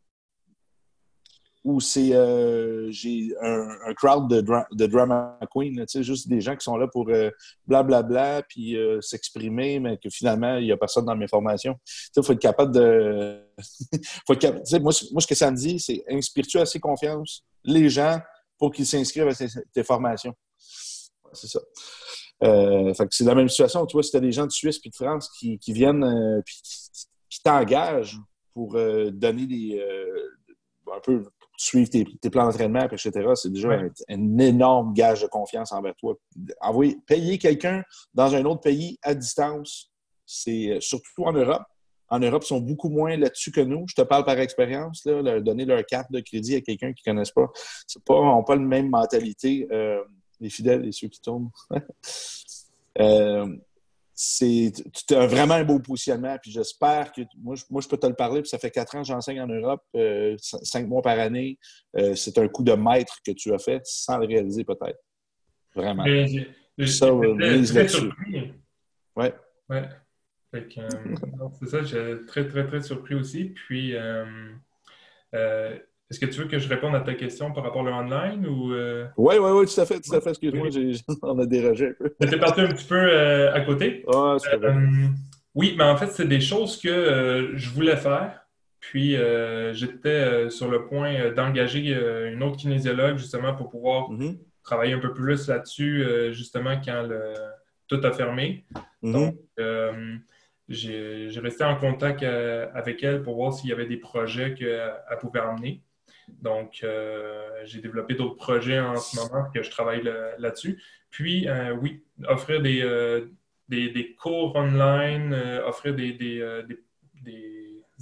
[SPEAKER 1] ou c'est euh, j'ai un, crowd de, de drama queen, juste des gens qui sont là pour blablabla bla, puis euh, s'exprimer, mais que finalement, il n'y a personne dans mes formations. Il faut être capable de. <laughs> faut moi, moi, ce que ça me dit, c'est inspires-tu assez confiance les gens pour qu'ils s'inscrivent à tes, formations? C'est ça. Euh, c'est la même situation. Tu vois, si tu as des gens de Suisse et de France qui, qui viennent puis qui, t'engagent pour donner des. un peu suivre tes, plans d'entraînement, etc., c'est déjà un, énorme gage de confiance envers toi. Envoyer, payer quelqu'un dans un autre pays à distance, c'est euh, surtout en Europe. En Europe, ils sont beaucoup moins là-dessus que nous. Je te parle par expérience, leur donner leur carte de crédit à quelqu'un qui ne connaissent pas. C'est pas, n'ont pas la même mentalité, euh, les fidèles et ceux qui tournent. <laughs> euh, c'est vraiment un beau positionnement. Puis j'espère que moi je, peux te le parler. Puis ça fait quatre ans que j'enseigne en Europe, euh, cinq mois par année. Euh, c'est un coup de maître que tu as fait sans le réaliser peut-être. Vraiment.
[SPEAKER 2] ça, euh, très, surpris.
[SPEAKER 1] Ouais.
[SPEAKER 2] Ouais. <laughs> c'est ça, j'ai très, très, très surpris aussi. Puis est-ce que tu veux que je réponde à ta question par rapport au online ou.
[SPEAKER 1] Oui, oui, oui, tout à fait, tout à fait. Excuse-moi, <laughs> on a dérogé un peu.
[SPEAKER 2] T'es parti un petit peu euh, à côté?
[SPEAKER 1] Ah, c'est vrai. Euh,
[SPEAKER 2] oui, mais en fait, c'est des choses que euh, je voulais faire. Puis j'étais sur le point d'engager une autre kinésiologue justement pour pouvoir mm-hmm. travailler un peu plus là-dessus, justement, quand le... tout a fermé. Mm-hmm. Donc, j'ai resté en contact avec elle pour voir s'il y avait des projets qu'elle pouvait emmener. Donc, euh, j'ai développé d'autres projets en ce moment que je travaille là-dessus. Puis, euh, oui, offrir des, euh, des, cours online, offrir des, des,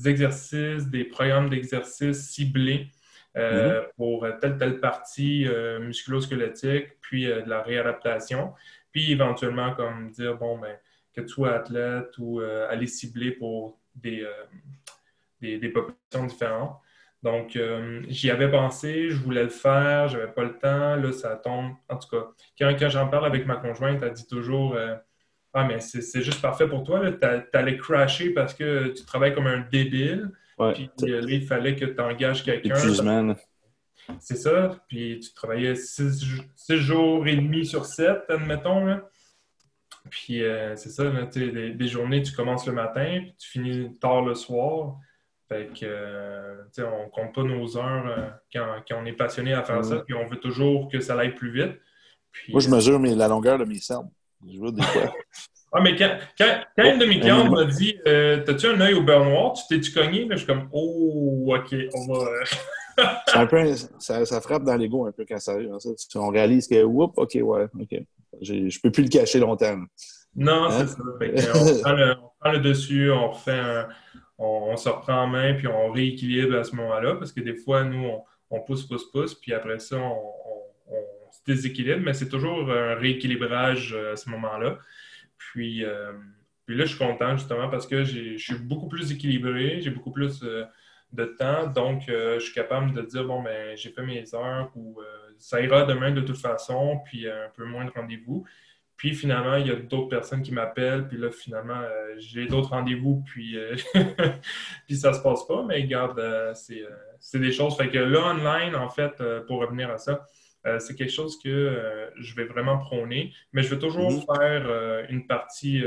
[SPEAKER 2] exercices, des programmes d'exercices ciblés mm-hmm. pour telle telle partie musculo-squelettique, puis de la réadaptation. Puis, éventuellement, comme dire, bon, ben, que tu sois athlète ou aller cibler pour des, des populations différentes. Donc, euh, j'y avais pensé, je voulais le faire, j'avais pas le temps. Là, ça tombe. En tout cas, quand, j'en parle avec ma conjointe, elle dit toujours euh, Ah, mais c'est juste parfait pour toi. Tu allais crasher parce que tu travailles comme un débile. puis là, il fallait que tu engages quelqu'un. C'est ça. Puis tu travaillais six, jours et demi sur sept, admettons. Puis euh, c'est ça, des, des, journées, tu commences le matin, puis tu finis tard le soir. Fait que, euh, on compte pas nos heures euh, quand, on est passionné à faire ça, puis on veut toujours que ça aille plus vite.
[SPEAKER 1] Moi, je mesure la longueur de mes cernes. Je des fois. <laughs>
[SPEAKER 2] ah, mais quand, quand, une de mes clientes m'a dit euh, T'as-tu un œil au beurre noir Tu t'es-tu cogné? Là, Je suis comme Oh, OK, on va.
[SPEAKER 1] Un peu, ça, ça, frappe dans l'ego un peu quand ça arrive. Ça. On réalise que, oups, OK, ouais, OK. Je peux plus le cacher longtemps.
[SPEAKER 2] Non, hein? c'est ça. on, prend le, on, prend le, dessus, on refait un, on, se reprend en main, puis on rééquilibre à ce moment-là, parce que des fois, nous, on, pousse, pousse, pousse, puis après ça, on, se déséquilibre, mais c'est toujours un rééquilibrage euh, à ce moment-là. Puis, euh, puis là, je suis content justement parce que je suis beaucoup plus équilibré, j'ai beaucoup plus euh, de temps, donc je suis capable de dire, bon, ben, j'ai fait mes heures ou ça ira demain de toute façon, puis un peu moins de rendez-vous. Puis finalement, il y a d'autres personnes qui m'appellent, puis là, finalement, euh, j'ai d'autres rendez-vous, puis, euh, <laughs> puis ça se passe pas, mais garde, euh, c'est, c'est des choses. Fait que là, online, en fait, pour revenir à ça, c'est quelque chose que je vais vraiment prôner, mais je vais toujours
[SPEAKER 1] Mhm.
[SPEAKER 2] faire une partie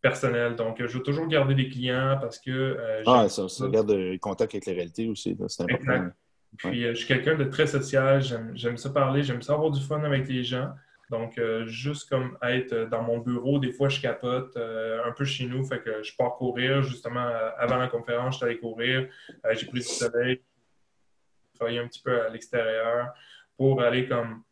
[SPEAKER 2] personnelle. Donc, je vais toujours garder des clients parce que euh,
[SPEAKER 1] Ah, ça, ça garde le contact avec la réalité aussi. C'est important.
[SPEAKER 2] Exact. Puis, euh, je suis quelqu'un de très social. J'aime ça parler. J'aime ça avoir du fun avec les gens. Donc, euh, juste comme être euh, dans mon bureau, des fois, je capote euh, un peu chez nous. Fait que je pars courir. Justement, euh, avant la conférence, je suis allé courir. Euh, J'ai pris du soleil. Travailler un petit peu à l'extérieur pour aller comme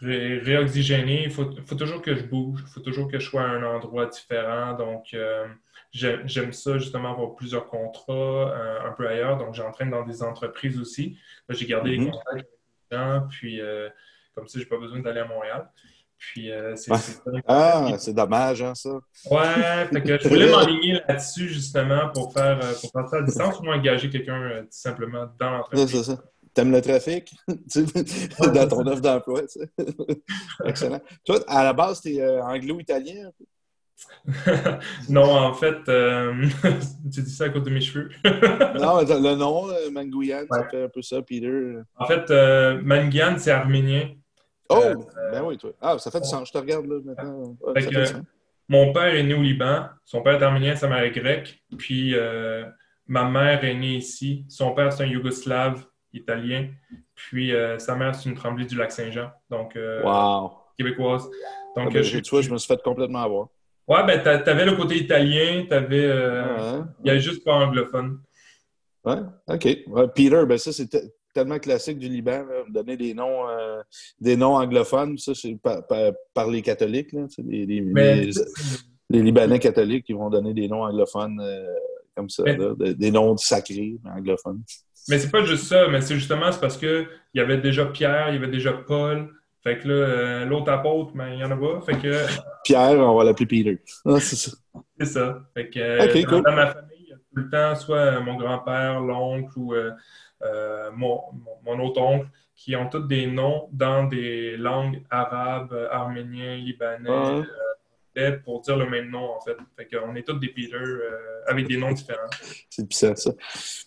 [SPEAKER 2] ré- réoxygéner. Il faut, faut toujours que je bouge. Il faut toujours que je sois à un endroit différent. Donc, euh, j'ai- j'aime ça, justement, avoir plusieurs contrats euh, un peu ailleurs. Donc, j'entraîne dans des entreprises aussi. J'ai gardé les
[SPEAKER 1] Mhm.
[SPEAKER 2] contacts avec les gens. Puis, euh, comme ça, j'ai pas besoin d'aller à Montréal. Puis, euh, c'est.
[SPEAKER 1] Ah, c'est dommage, hein, ça.
[SPEAKER 2] Ouais, fait que je voulais m'enligner là-dessus, justement, pour faire, pour faire ça à distance ou engager quelqu'un tout simplement dans l'entreprise.
[SPEAKER 1] T'aimes le trafic? <laughs> Tu dans ton offre d'emploi. tu. <laughs> Excellent. Toi, à la base, t'es euh, anglo-italien? <laughs>
[SPEAKER 2] non, en fait, euh, tu dis ça à cause de mes cheveux.
[SPEAKER 1] Non, le nom, euh, Mangouyan, ça fait un peu ça, Peter.
[SPEAKER 2] en fait, euh, Mangan, c'est arménien.
[SPEAKER 1] Oh, ben oui, toi. Ah, ça fait du sens. Je te regarde là maintenant. Ouais, ça fait.
[SPEAKER 2] Mon père est né au Liban. Son père est arménien, sa mère est grecque. Puis ma mère est née ici. Son père, c'est un Yougoslave italien. Puis euh, sa mère, c'est une tremblée du lac Saint-Jean, donc euh,
[SPEAKER 1] Wow.
[SPEAKER 2] québécoise.
[SPEAKER 1] Ah,
[SPEAKER 2] Donc,
[SPEAKER 1] ben,
[SPEAKER 2] euh,
[SPEAKER 1] je- tu vois, je me suis fait complètement avoir.
[SPEAKER 2] Ouais, ben, t'a- t'avais le côté italien, t'avais. euh,
[SPEAKER 1] Ouais.
[SPEAKER 2] Il y a juste pas anglophone.
[SPEAKER 1] Ouais, OK. Ouais, Peter, ben ça, c'est te- tellement classique du Liban, là, donner des noms, euh, des noms anglophones. Ça, c'est par, par- par les catholiques, là, les, les-
[SPEAKER 2] Mais
[SPEAKER 1] les- les Libanais catholiques qui vont donner des noms anglophones euh, comme ça,
[SPEAKER 2] Mais-
[SPEAKER 1] là, des, des noms sacrés, mais anglophones.
[SPEAKER 2] Mais c'est pas juste ça, mais c'est justement c'est parce que il y avait déjà Pierre, il y avait déjà Paul. Fait que là, euh, l'autre apôtre, ben, il y en a pas. Fait que
[SPEAKER 1] Pierre, on va l'appeler Peter. Ah, c'est ça.
[SPEAKER 2] c'est ça. Fait que euh, dans,
[SPEAKER 1] cool.
[SPEAKER 2] dans ma famille, il y a tout le temps soit mon grand-père, l'oncle ou euh, euh, mon, mon- mon autre oncle qui ont tous des noms dans des langues arabes, euh, arméniens, libanais. Pour dire le même nom en fait. Fait qu'on est tous des Peter euh, avec des noms différents.
[SPEAKER 1] C'est puissant, ça.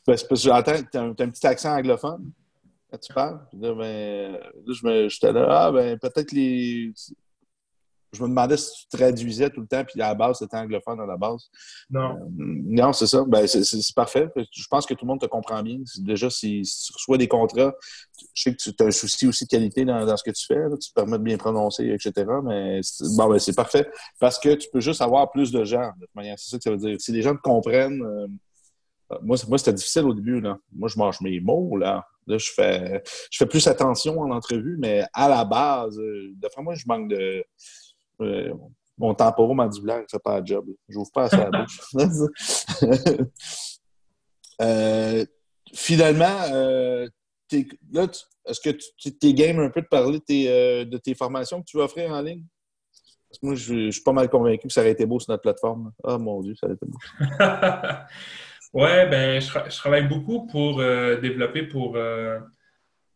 [SPEAKER 1] Ben, c'est parce que j'entends, t'as un, un petit accent anglophone quand tu parles. Ben, là, je me, j'étais là, ah, ben, peut-être les. Je me demandais si tu traduisais tout le temps, puis à la base, c'était anglophone à la base.
[SPEAKER 2] Non.
[SPEAKER 1] Euh, non, c'est ça. Ben, c'est, parfait. Je pense que tout le monde te comprend bien. Déjà, si, si tu reçois des contrats, je sais que tu as un souci aussi de qualité dans, dans ce que tu fais. là. Tu te permets de bien prononcer, etc. Mais c'est, bon, ben, c'est parfait parce que tu peux juste avoir plus de gens. De toute manière, c'est ça que ça veut dire. Si les gens te comprennent, euh, moi, c'est- moi, c'était difficile au début. Là. Moi, je mange mes mots. Là, là je, fais, je fais plus attention en entrevue, mais à la base, euh, d'après moi, je manque de. Euh, mon temporomandibulaire ne fait pas la job. J'ouvre pas assez la bouche. <laughs> <laughs> Euh, finalement, euh, là, est-ce que tu t'es game un peu de parler de tes, euh, de tes formations que tu veux offrir en ligne? Parce que moi, je, je suis pas mal convaincu que ça aurait été beau sur notre plateforme. Ah mon Dieu, ça aurait été beau. <laughs>
[SPEAKER 2] ouais, ben, je, tra- je travaille beaucoup pour euh, développer pour, euh,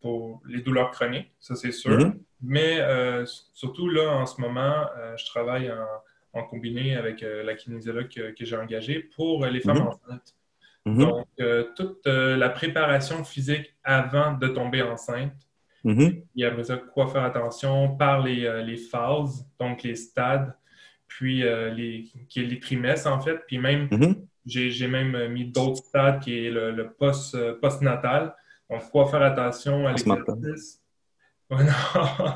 [SPEAKER 2] pour les douleurs chroniques, ça c'est sûr.
[SPEAKER 1] Mhm.
[SPEAKER 2] Mais euh, surtout là, en ce moment, euh, je travaille en, en combiné avec euh, la kinésiologue que, que j'ai engagée pour les femmes
[SPEAKER 1] Mhm.
[SPEAKER 2] enceintes.
[SPEAKER 1] Mhm.
[SPEAKER 2] Donc, toute la préparation physique avant de tomber enceinte,
[SPEAKER 1] Mhm.
[SPEAKER 2] et après ça, quoi faire attention par les, les phases, donc les stades, puis les, qui est les trimestres en fait, puis même
[SPEAKER 1] Mhm.
[SPEAKER 2] j'ai même mis d'autres stades qui est le, le post, postnatal. Donc, quoi faire attention à l'exercice. <laughs> Ouais, non.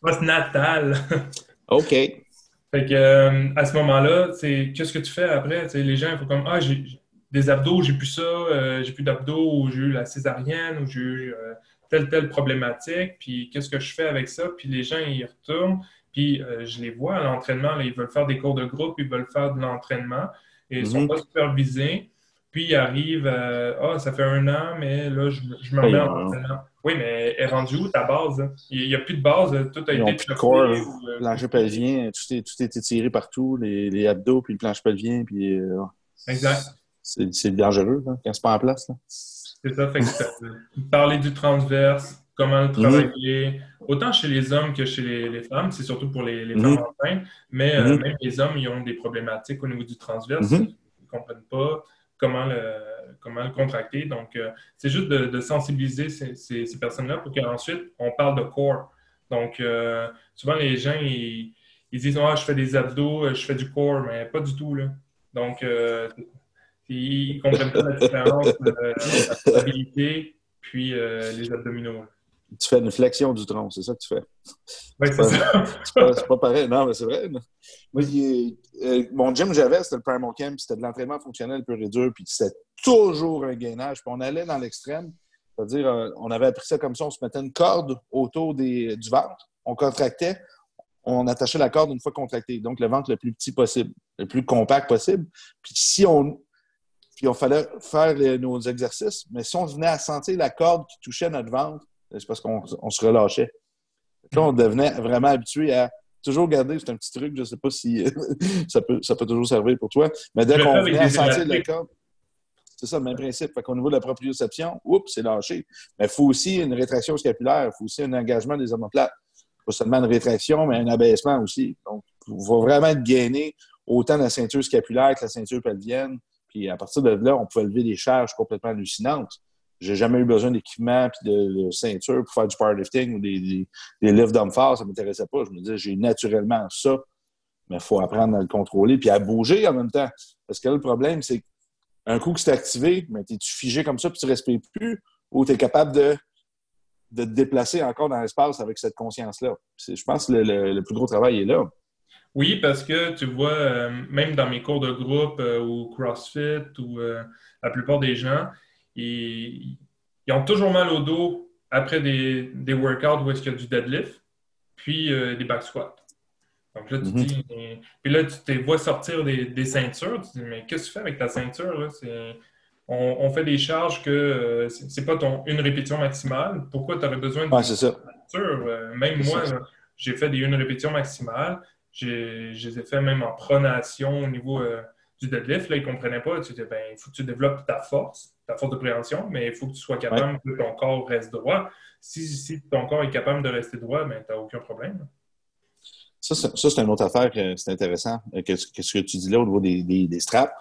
[SPEAKER 2] postnatal. <laughs>
[SPEAKER 1] OK.
[SPEAKER 2] Fait que, euh, à ce moment-là, qu'est-ce que tu fais après? Les gens, il faut comme Ah, j'ai des abdos, j'ai plus ça, euh, j'ai plus d'abdos, ou j'ai eu la césarienne, ou j'ai eu euh, telle, telle problématique, puis qu'est-ce que je fais avec ça? Puis les gens, ils retournent, puis je les vois à l'entraînement, ils veulent faire des cours de groupe, ils veulent faire de l'entraînement, et ils ne sont
[SPEAKER 1] Mhm.
[SPEAKER 2] pas supervisés. Puis ils arrivent, ah, ça fait un an, mais là, je, je me remets en entraînement. Oui, mais est rendu où ta base? hein? Il n'y a plus de base, tout a
[SPEAKER 1] Ils
[SPEAKER 2] été
[SPEAKER 1] plus de corps,
[SPEAKER 2] ou, euh,
[SPEAKER 1] Plancher pelvien, tout est, tout est étiré partout, les, les abdos, puis le plancher pelvien, puis euh,
[SPEAKER 2] Exact.
[SPEAKER 1] c'est c'est dangereux là, quand c'est pas en place. Là.
[SPEAKER 2] C'est ça, fait que euh, parler du transverse, comment le travailler, autant chez les hommes que chez les, femmes, c'est surtout pour les, les femmes enceintes, mais euh, même les hommes, ils ont des problématiques au niveau du transverse, ils ne comprennent pas comment le, comment le contracter. Donc, euh, c'est juste de, sensibiliser ces, personnes-là pour qu'ensuite, on parle de corps. Donc, euh, souvent, les gens, ils, disent Ah, je fais des abdos, je fais du corps, mais pas du tout. Là. Donc, ils ne comprennent pas la différence entre la stabilité puis les abdominaux
[SPEAKER 1] tu fais une flexion du tronc, c'est ça que tu fais.
[SPEAKER 2] Oui, c'est ça.
[SPEAKER 1] c'est pas, pareil. Non, mais c'est vrai. Moi, euh, mon gym j'avais, c'était le Primal Camp, c'était de l'entraînement fonctionnel pur et dur, puis c'était toujours un gainage. Puis on allait dans l'extrême, c'est-à-dire, euh, on avait appris ça comme ça, on se mettait une corde autour des, du ventre, on contractait, on attachait la corde une fois contractée. Donc, le ventre le plus petit possible, le plus compact possible. Puis si on. Puis on fallait faire nos exercices, mais si on venait à sentir la corde qui touchait notre ventre, c'est parce qu'on se relâchait. Là, on devenait vraiment habitué à toujours garder, c'est un petit truc, je ne sais pas si <laughs> ça, peut, ça peut toujours servir pour toi, mais dès qu'on venait à sentir le corps, c'est ça le même principe. Fait qu'au niveau de la proprioception, oups, c'est lâché. Mais il faut aussi une rétraction scapulaire, il faut aussi un engagement des omoplates. Pas seulement une rétraction, mais un abaissement aussi. Donc, il va vraiment être gainé autant la ceinture scapulaire que la ceinture pelvienne. Puis à partir de là, on pouvait lever des charges complètement hallucinantes. J'ai jamais eu besoin d'équipement et de, ceinture pour faire du powerlifting ou des, des, des lifts d'hommes forts. Ça ne m'intéressait pas. Je me disais, j'ai naturellement ça, mais il faut apprendre à le contrôler puis à bouger en même temps. Parce que là, le problème, c'est qu'un coup que c'est activé, mais es-tu figé comme ça puis tu ne respires plus ou tu es capable de, de te déplacer encore dans l'espace avec cette conscience-là? Je pense que le, plus gros travail est là.
[SPEAKER 2] Oui, parce que tu vois, euh, même dans mes cours de groupe euh, ou CrossFit ou euh, la plupart des gens, ils, ont toujours mal au dos après des, des workouts où est-ce qu'il y a du deadlift, puis euh, des back squats. Donc là, tu mhm. dis, puis là, tu te vois sortir des, ceintures. Tu te dis, mais qu'est-ce que tu fais avec ta ceinture? Là? On, fait des charges que euh, c'est pas ton une répétition maximale. Pourquoi tu aurais besoin de
[SPEAKER 1] ceinture?
[SPEAKER 2] Euh, même moi, j'ai fait des une répétition maximale. Je les ai fait même en pronation au niveau du deadlift. Là, ils ne comprenaient pas. Tu dis, ben, il faut que tu développes ta force ta force de préhension, mais il faut que tu sois capable que ton corps reste droit. Si, ton corps est capable de rester droit, ben, tu n'as aucun problème.
[SPEAKER 1] Ça, c'est une autre affaire, c'est intéressant. Euh, qu'est-ce que tu dis là au niveau des, straps?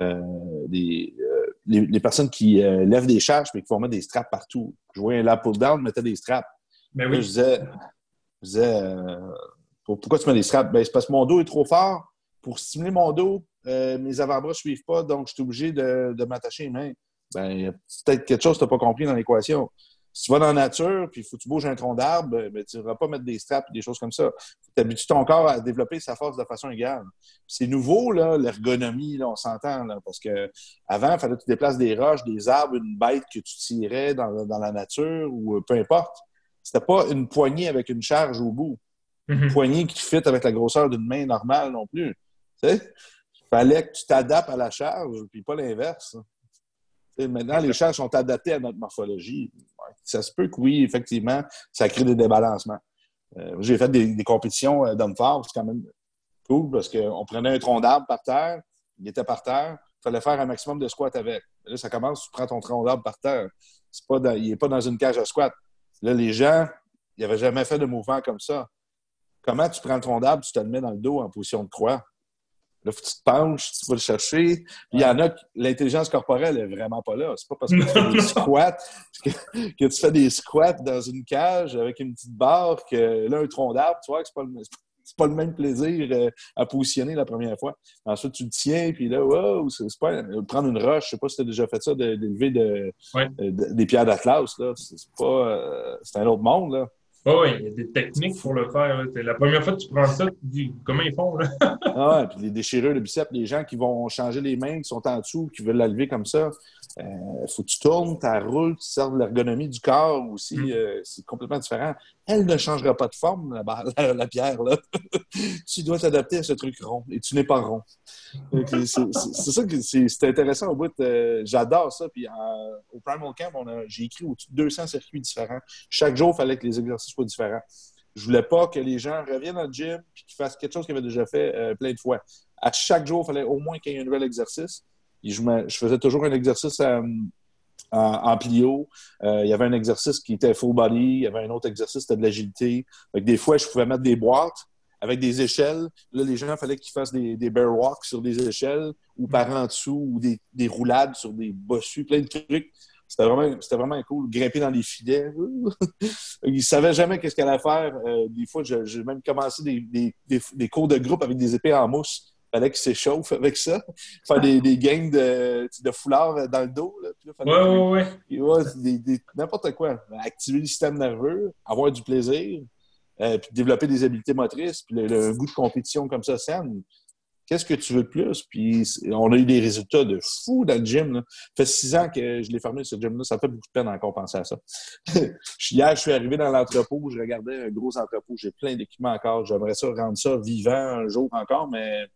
[SPEAKER 1] Euh, des, euh, les, personnes qui lèvent des charges mais qui vont mettre des straps partout. Je voyais un lap pull-down, mettait des straps.
[SPEAKER 2] Mais ben oui.
[SPEAKER 1] je disais, je disais pourquoi tu mets des straps? Ben, c'est parce que mon dos est trop fort. Pour stimuler mon dos, mes avant-bras ne suivent pas, donc je suis obligé de, de m'attacher les mains ben, il y a peut-être quelque chose que tu n'as pas compris dans l'équation. Si tu vas dans la nature, puis il faut que tu bouges un tronc d'arbre, ben, tu ne vas pas mettre des straps et des choses comme ça. Tu habitues ton corps à développer sa force de façon égale. C'est nouveau, l'ergonomie, on s'entend, parce que avant, il fallait que tu déplaces des roches, des arbres, une bête que tu tirais dans, la nature ou peu importe. C'était pas une poignée avec une charge au bout. Une mm-hmm. poignée qui fit avec la grosseur d'une main normale non plus. Il fallait que tu t'adaptes à la charge, puis pas l'inverse maintenant, les charges sont adaptées à notre morphologie. Ça se peut que oui, effectivement, ça crée des débalancements. Euh, j'ai fait des, compétitions euh, d'hommes forts, c'est quand même cool parce qu'on prenait un tronc d'arbre par terre, il était par terre, il fallait faire un maximum de squat avec. Là, ça commence, tu prends ton tronc d'arbre par terre. Pas il n'est pas dans une cage à squat. Là, les gens, ils n'avaient jamais fait de mouvement comme ça. Comment tu prends le tronc d'arbre, tu te le mets dans le dos en position de croix? Là, faut que tu te penches, tu vas le chercher. il y en a l'intelligence corporelle n'est vraiment pas là. C'est pas parce que tu fais des <laughs> squats que, tu fais des squats dans une cage avec une petite barre que là, un tronc d'arbre, tu vois que c'est pas le pas le même plaisir euh, à positionner la première fois. Ensuite, tu le tiens, puis là, wow, c'est pas prendre une roche. Je sais pas si tu as déjà fait ça, d'élever de, des pierres d'Atlas. C'est pas. Euh, c'est un autre monde, là.
[SPEAKER 2] Oui, il y a des techniques pour le faire. La première fois que tu prends ça, tu dis comment ils font. Là? <laughs>
[SPEAKER 1] ah, puis les déchirures de biceps, les gens qui vont changer les mains, qui sont en dessous, qui veulent la comme ça, euh, faut que tu tournes, tu roules, tu serves l'ergonomie du corps aussi. Mm. Euh, c'est complètement différent. Elle ne changera pas de forme, la, <laughs> pierre. Là. <laughs> tu dois t'adapter à ce truc rond et tu n'es pas rond. C'est ça que c'est intéressant au bout. J'adore ça. Puis au Primal Camp, j'ai écrit de 200 circuits différents. Chaque jour, il fallait que les exercices soient différents. Je voulais pas que les gens reviennent dans le gym et qu'ils fassent quelque chose qu'ils avaient déjà fait euh, plein de fois. À chaque jour, il fallait au moins qu'il y ait un nouvel exercice. Je, faisais toujours un exercice en, plio. Euh, il y avait un exercice qui était full body. Il y avait un autre exercice, c'était de l'agilité. Des fois, je pouvais mettre des boîtes avec des échelles. Là, les gens, il fallait qu'ils fassent des, des bear walks sur des échelles ou par en dessous ou des, des roulades sur des bossus, plein de trucs. C'était vraiment, vraiment cool. Grimper dans les filets. <laughs> Ils ne savaient jamais qu'est-ce qu'elle allait faire. Euh, des fois, j'ai même commencé des, cours de groupe avec des épées en mousse fallait qu'ils s'échauffent avec ça. Faire des, des de, de foulard dans le dos. Là.
[SPEAKER 2] Puis là, ouais,
[SPEAKER 1] ouais, ouais. N'importe quoi. Activer le système nerveux, avoir du plaisir, euh, puis développer des habiletés motrices, puis le, goût de compétition comme ça, Sam. Qu'est-ce que tu veux de plus? Puis on a eu des résultats de fou dans le gym. Ça fait six ans que je l'ai fermé, ce gym-là. Ça fait beaucoup de peine à compenser à ça. <laughs> Hier, je suis arrivé dans l'entrepôt. Je regardais un gros entrepôt. J'ai plein d'équipements encore. J'aimerais ça rendre ça vivant un jour encore, mais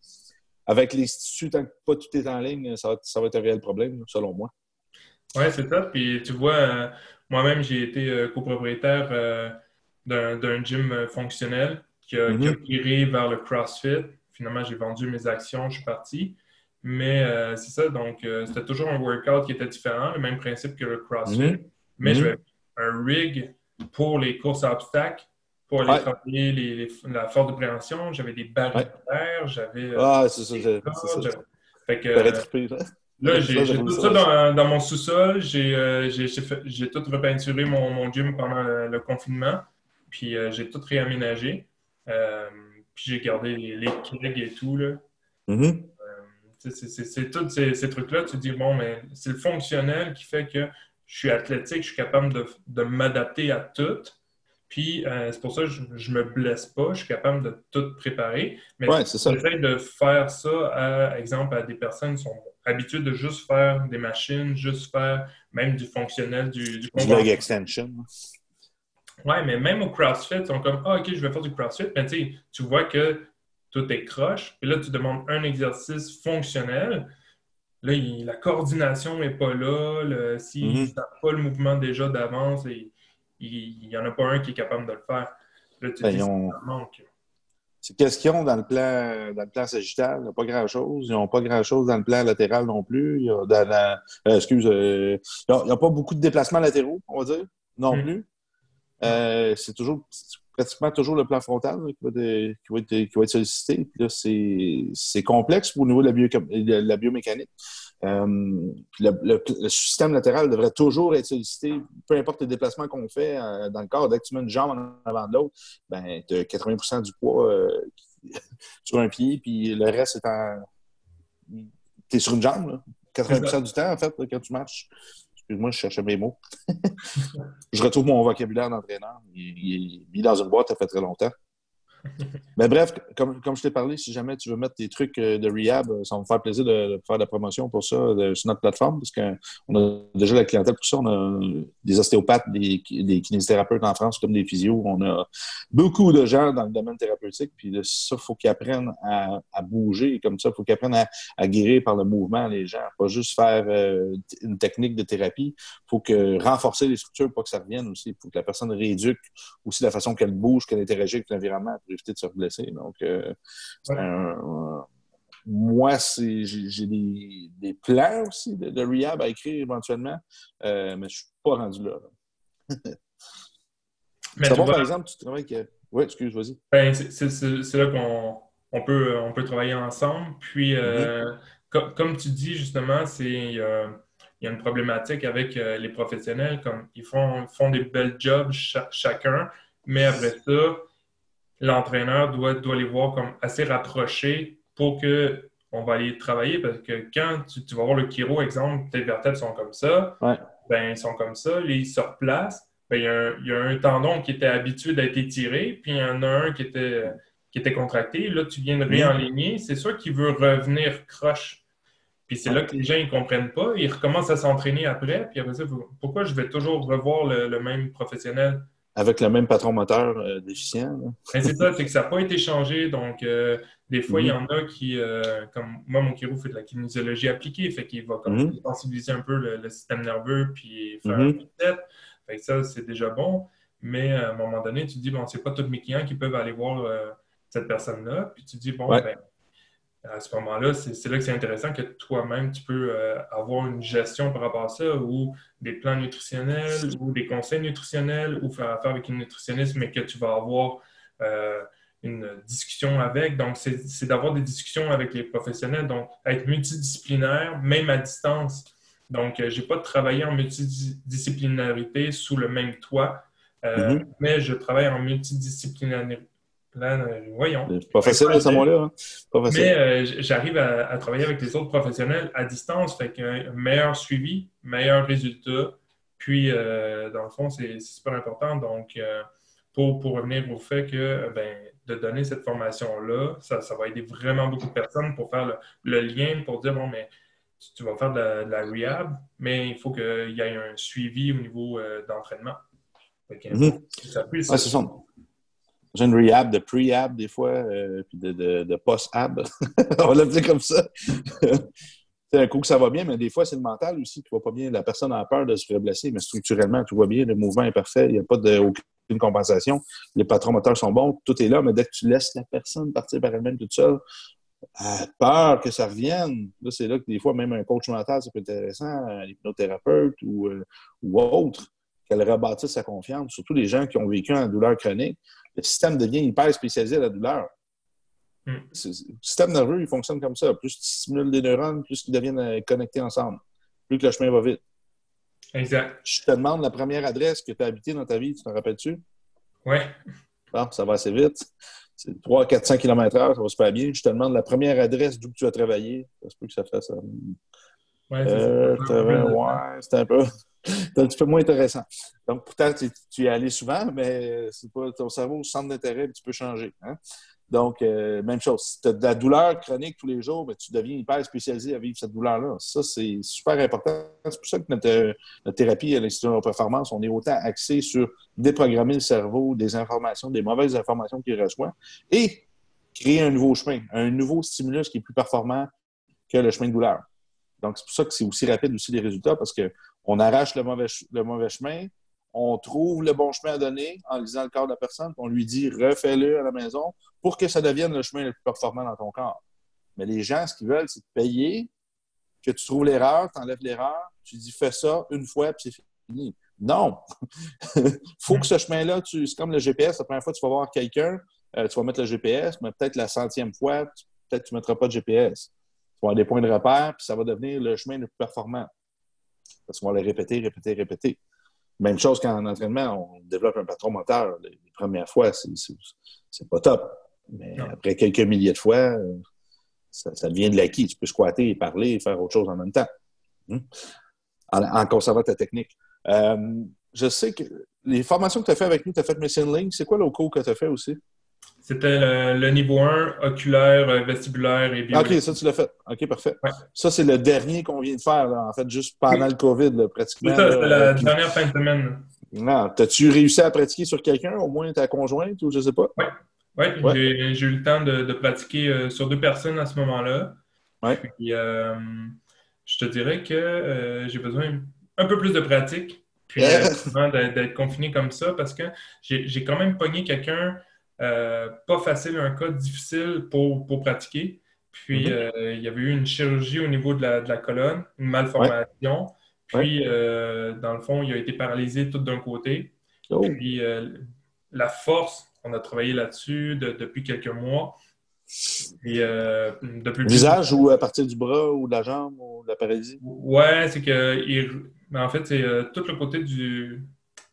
[SPEAKER 1] avec l'Institut, tant que pas tout est en ligne, ça va, être un réel problème, selon moi.
[SPEAKER 2] Oui, c'est ça. Puis tu vois, euh, moi-même, j'ai été euh, copropriétaire euh, d'un gym fonctionnel qui a, mm vers le CrossFit. Finalement, j'ai vendu mes actions, je suis parti. Mais c'est ça, donc c'était toujours un workout qui était différent, le même principe que le CrossFit. Mm-hmm. Mais j'avais un rig pour les courses à obstacles pour aller travailler les, la force de préhension. J'avais des barrières, j'avais.
[SPEAKER 1] Euh, ah, c'est ça. C'est ça.
[SPEAKER 2] Fait que, là, j'ai tout ça dans, dans mon sous-sol. J'ai euh, tout repeinturé mon, mon, gym pendant le, confinement. Puis euh, j'ai tout réaménagé. puis j'ai gardé les, les kegs et tout. Là.
[SPEAKER 1] Mm-hmm.
[SPEAKER 2] c'est tous ces, ces trucs-là. Tu te dis, bon, mais c'est le fonctionnel qui fait que je suis athlétique, je suis capable de, de m'adapter à tout. Puis euh, c'est pour ça que je, ne me blesse pas, je suis capable de tout préparer. Mais j'essaie de faire ça, à exemple, à des personnes qui sont habituées de juste faire des machines, juste faire même du fonctionnel, du,
[SPEAKER 1] du, leg extension.
[SPEAKER 2] Ouais, mais même au CrossFit, ils sont comme Ah, ok, je vais faire du CrossFit, mais tu vois que tout est croche. Puis là, tu demandes un exercice fonctionnel. Là, la coordination n'est pas là. si mm -hmm. pas le mouvement déjà d'avance, il n'y en a pas un qui est capable de le faire. Là, tu ben, manque.
[SPEAKER 1] C'est qu'est-ce qu'ils ont dans le plan, dans le plan sagittal? Il n'y a pas grand-chose. Ils n'ont pas grand-chose dans le plan latéral non plus. Il y a, euh, excuse, euh, il n'y a, pas beaucoup de déplacements latéraux, on va dire, non mm. plus. Euh, c'est toujours pratiquement toujours le plan frontal qui, va être, qui, va être, sollicité. c'est complexe au niveau de la, la biomécanique. Euh, le, système latéral devrait toujours être sollicité, peu importe les déplacements qu'on fait euh, dans le corps. Dès que tu mets une jambe en avant de l'autre, ben, tu as 80% du poids euh, <laughs> sur un pied, puis le reste est en. Tu es sur une jambe, là. 80% du temps, en fait, quand tu marches. Excuse-moi, je cherchais mes mots. <laughs> je retrouve mon vocabulaire d'entraîneur. Il, est mis dans une boîte, ça fait très longtemps. Mais bref, comme, comme je t'ai parlé, si jamais tu veux mettre des trucs euh, de rehab, euh, ça va me faire plaisir de, faire de la promotion pour ça sur notre plateforme, parce qu'on a déjà la clientèle pour ça. On a des ostéopathes, des, kinésithérapeutes en France, comme des physios. On a beaucoup de gens dans le domaine thérapeutique. Puis ça, il faut qu'ils apprennent à, bouger. Comme ça, il faut qu'ils apprennent à, guérir par le mouvement les gens. Pas juste faire euh, une technique de thérapie. Il faut que renforcer les structures pour que ça revienne aussi. Il faut que la personne rééduque aussi la façon qu'elle bouge, qu'elle interagit avec l'environnement éviter de se blesser. Donc, euh, moi, j'ai des, des, plans aussi de, rehab à écrire éventuellement, euh, mais je ne suis pas rendu là. <laughs> mais bon, par exemple, tu travailles avec. Oui, excuse, vas-y.
[SPEAKER 2] Ben, c'est là qu'on on peut, on peut travailler ensemble. Puis, euh, mm-hmm. comme tu dis, justement, c'est. il y a une problématique avec les professionnels, comme ils font, font des belles jobs chacun, mais après ça, l'entraîneur doit, doit les voir comme assez rapprochés pour que on va aller travailler parce que quand tu, vas voir le chiro, exemple, tes vertèbres sont comme ça, ben ils sont comme ça, ils se replacent, ben, il, y a un, tendon qui était habitué d'être étiré, puis il y en a un qui était, qui était contracté. Là, tu viens de réaligner, c'est sûr qu'il veut revenir croche. Puis c'est là que les gens ne comprennent pas. Ils recommencent à s'entraîner après. Puis après ça, pourquoi je vais toujours revoir le même professionnel?
[SPEAKER 1] Avec le même patron moteur euh, déficient.
[SPEAKER 2] Ben, c'est ça, c'est que ça n'a pas été changé. Donc, euh, des fois, il y en a qui, euh, comme moi, mon chiro fait de la kinésiologie appliquée, fait qu'il va comme mhm. sensibiliser un peu le, système nerveux puis faire mm un Fait que ça, c'est déjà bon. Mais à un moment donné, tu te dis, bon, c'est pas tous mes clients qui peuvent aller voir cette personne-là. Puis tu te dis, bon, ben, à ce moment-là, c'est là que c'est intéressant que toi-même, tu peux euh, avoir une gestion par rapport à ça, ou des plans nutritionnels, ou des conseils nutritionnels, ou faire affaire avec une nutritionniste, mais que tu vas avoir euh, une discussion avec. Donc, c'est d'avoir des discussions avec les professionnels, donc être multidisciplinaire, même à distance. Donc, euh, je n'ai pas travaillé en multidisciplinarité sous le même toit, mm-hmm. mais je travaille en multidisciplinarité voyons.
[SPEAKER 1] Pas facile à ce moment-là. Hein.
[SPEAKER 2] Mais euh, j'arrive à, travailler avec les autres professionnels à distance, fait qu'un meilleur suivi, meilleur résultat. Puis, euh, dans le fond, c'est super important. Donc, euh, pour, pour, revenir au fait que ben, de donner cette formation-là, ça, ça, va aider vraiment beaucoup de personnes pour faire le, lien, pour dire, bon, mais tu, vas faire de la, rehab, mais il faut qu'il y ait un suivi au niveau d'entraînement.
[SPEAKER 1] Mm c'est ça j'ai une rehab de pre-ab des fois, euh, puis de, de, post-ab. <laughs> On va dire comme ça. <laughs> c'est un coup que ça va bien, mais des fois, c'est le mental aussi qui va pas bien. La personne a peur de se faire blesser, mais structurellement, tout va bien. Le mouvement est parfait. Il n'y a pas de, aucune compensation. Les patrons moteurs sont bons. Tout est là, mais dès que tu laisses la personne partir par elle-même toute seule, a peur que ça revienne. Là, c'est là que des fois, même un coach mental, ça peut être intéressant, un hypnothérapeute ou, euh, ou autre, qu'elle rebâtisse sa confiance. Surtout les gens qui ont vécu en douleur chronique le système devient hyper spécialisé à la douleur. Hmm. Le système nerveux, il fonctionne comme ça. Plus tu stimules des neurones, plus ils deviennent euh, connectés ensemble. Plus que le chemin va vite.
[SPEAKER 2] Exact.
[SPEAKER 1] Je te demande la première adresse que tu as habitée dans ta vie, tu t'en rappelles-tu?
[SPEAKER 2] Oui.
[SPEAKER 1] Bon, ça va assez vite. C'est 300, 400 km/h, ça va super bien. Je te demande la première adresse d'où tu as travaillé. Ça se peut que ça fasse. Euh,
[SPEAKER 2] ouais, euh,
[SPEAKER 1] ouais, c'est un peu. C'est un petit peu moins intéressant. Donc, pourtant, tu, tu, es allé souvent, mais c'est pas ton cerveau, centre d'intérêt, tu peux changer. Hein. Donc, euh, même chose. Si tu as de la douleur chronique tous les jours, mais tu deviens hyper spécialisé à vivre cette douleur-là. Ça, c'est super important. C'est pour ça que notre, thérapie à l'Institut de performance, on est autant axé sur déprogrammer le cerveau, des informations, des mauvaises informations qu'il reçoit, et créer un nouveau chemin, un nouveau stimulus qui est plus performant que le chemin de douleur. Donc, c'est pour ça que c'est aussi rapide aussi les résultats, parce que on arrache le mauvais, chemin, on trouve le bon chemin à donner en lisant le corps de la personne, puis on lui dit refais-le à la maison pour que ça devienne le chemin le plus performant dans ton corps. Mais les gens, ce qu'ils veulent, c'est de payer, que tu trouves l'erreur, tu enlèves l'erreur, tu dis fais ça une fois, puis c'est fini. Non! <laughs> faut que ce chemin-là, tu... c'est comme le GPS, la première fois que tu vas voir quelqu'un, euh, tu vas mettre le GPS, mais peut-être la centième fois, peut-être tu ne mettras pas de GPS. Tu vas avoir des points de repère, puis ça va devenir le chemin le plus performant. Parce qu'on va le répéter, répéter, répéter. Même chose qu'en entraînement, on développe un patron moteur. Les, premières fois, c'est pas top. Mais après quelques milliers de fois, ça, devient de l'acquis. Tu peux squatter, parler et faire autre chose en même temps. Hmm? En, conservant ta technique. Euh, je sais que les formations que tu as fait avec nous, tu as fait Missing Link. C'est quoi le cours que tu as fait aussi?
[SPEAKER 2] C'était le, niveau 1, oculaire, euh, vestibulaire et
[SPEAKER 1] bio. OK, ça, tu l'as fait. OK, parfait. Ça, c'est le dernier qu'on vient de faire, en fait, juste pendant le COVID, pratiquement.
[SPEAKER 2] C'est ça, c'était la dernière fin de semaine.
[SPEAKER 1] Non. T'as-tu réussi à pratiquer sur quelqu'un, au moins ta conjointe, ou je sais pas?
[SPEAKER 2] Oui. Ouais, j'ai eu le temps de, pratiquer euh, sur deux personnes à ce moment-là.
[SPEAKER 1] Ouais.
[SPEAKER 2] Puis, euh, je te dirais que j'ai besoin un peu plus de pratique. Puis, d'être confiné comme ça, parce que j'ai quand même pogné quelqu'un euh, pas facile, un cas difficile pour, pour pratiquer. Puis, mhm. euh, il y avait eu une chirurgie au niveau de la, de la colonne, une malformation. Puis, euh, dans le fond, il a été paralysé tout d'un côté. Oh. Puis, la force, on a travaillé là-dessus depuis quelques mois. Et, depuis
[SPEAKER 1] Visage ou à partir du bras ou de la jambe ou de la paralysie?
[SPEAKER 2] Ouais, c'est que, en fait, c'est tout le côté du.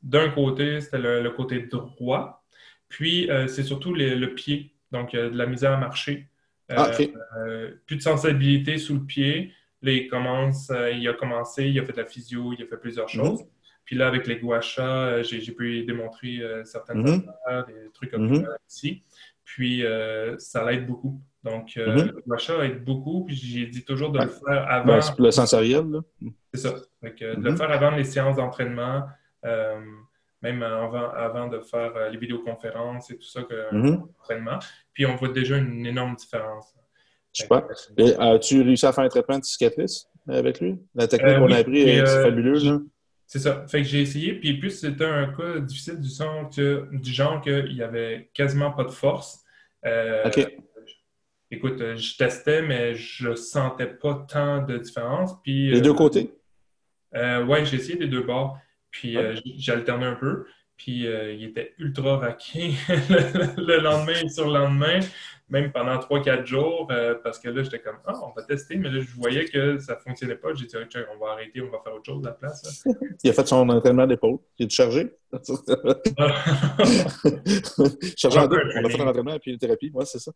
[SPEAKER 2] D'un côté, c'était le, côté droit. Puis, euh, c'est surtout le pied. Donc, a de la misère à marcher. Euh,
[SPEAKER 1] ah,
[SPEAKER 2] euh, plus de sensibilité sous le pied. Là, il, commence, il a commencé, il a fait de la physio, il a fait plusieurs mhm. choses. Puis là, avec les guachas, j'ai pu démontrer certaines mm des trucs comme mm ici. Puis, ça l'aide beaucoup. Donc, mhm. le guacha aide beaucoup. Puis, j'ai dit toujours de le faire avant.
[SPEAKER 1] le sensoriel,
[SPEAKER 2] C'est ça. Donc, De le mhm. faire avant les séances d'entraînement même avant, de faire euh, les vidéoconférences et tout ça, que mm Puis on voit déjà une énorme différence.
[SPEAKER 1] Super. As-tu réussi à faire un traitement de cicatrice avec lui? La technique euh, qu'on a appris est euh, fabuleuse.
[SPEAKER 2] C'est ça. Fait que j'ai essayé, puis plus c'était un cas difficile du, sens que, du genre qu'il n'y avait quasiment pas de force. Écoute, euh, je testais, mais je sentais pas tant de différence. Puis,
[SPEAKER 1] Les
[SPEAKER 2] euh,
[SPEAKER 1] deux côtés?
[SPEAKER 2] euh, ouais, j'ai essayé des deux bords. Puis euh, j- j'ai alterné un peu. Puis euh, il était ultra raqué <laughs> le, le lendemain et sur le lendemain, même pendant 3-4 jours, euh, parce que là, j'étais comme, ah, on va tester, mais là, je voyais que ça fonctionnait pas. J'ai dit, OK, on va arrêter, on va faire autre chose à la place. là. <laughs>
[SPEAKER 1] Il a fait son entraînement d'épaule. Il est chargé? <laughs> chargé en deux. On a fait un entraînement puis une thérapie. Ouais, c'est ça.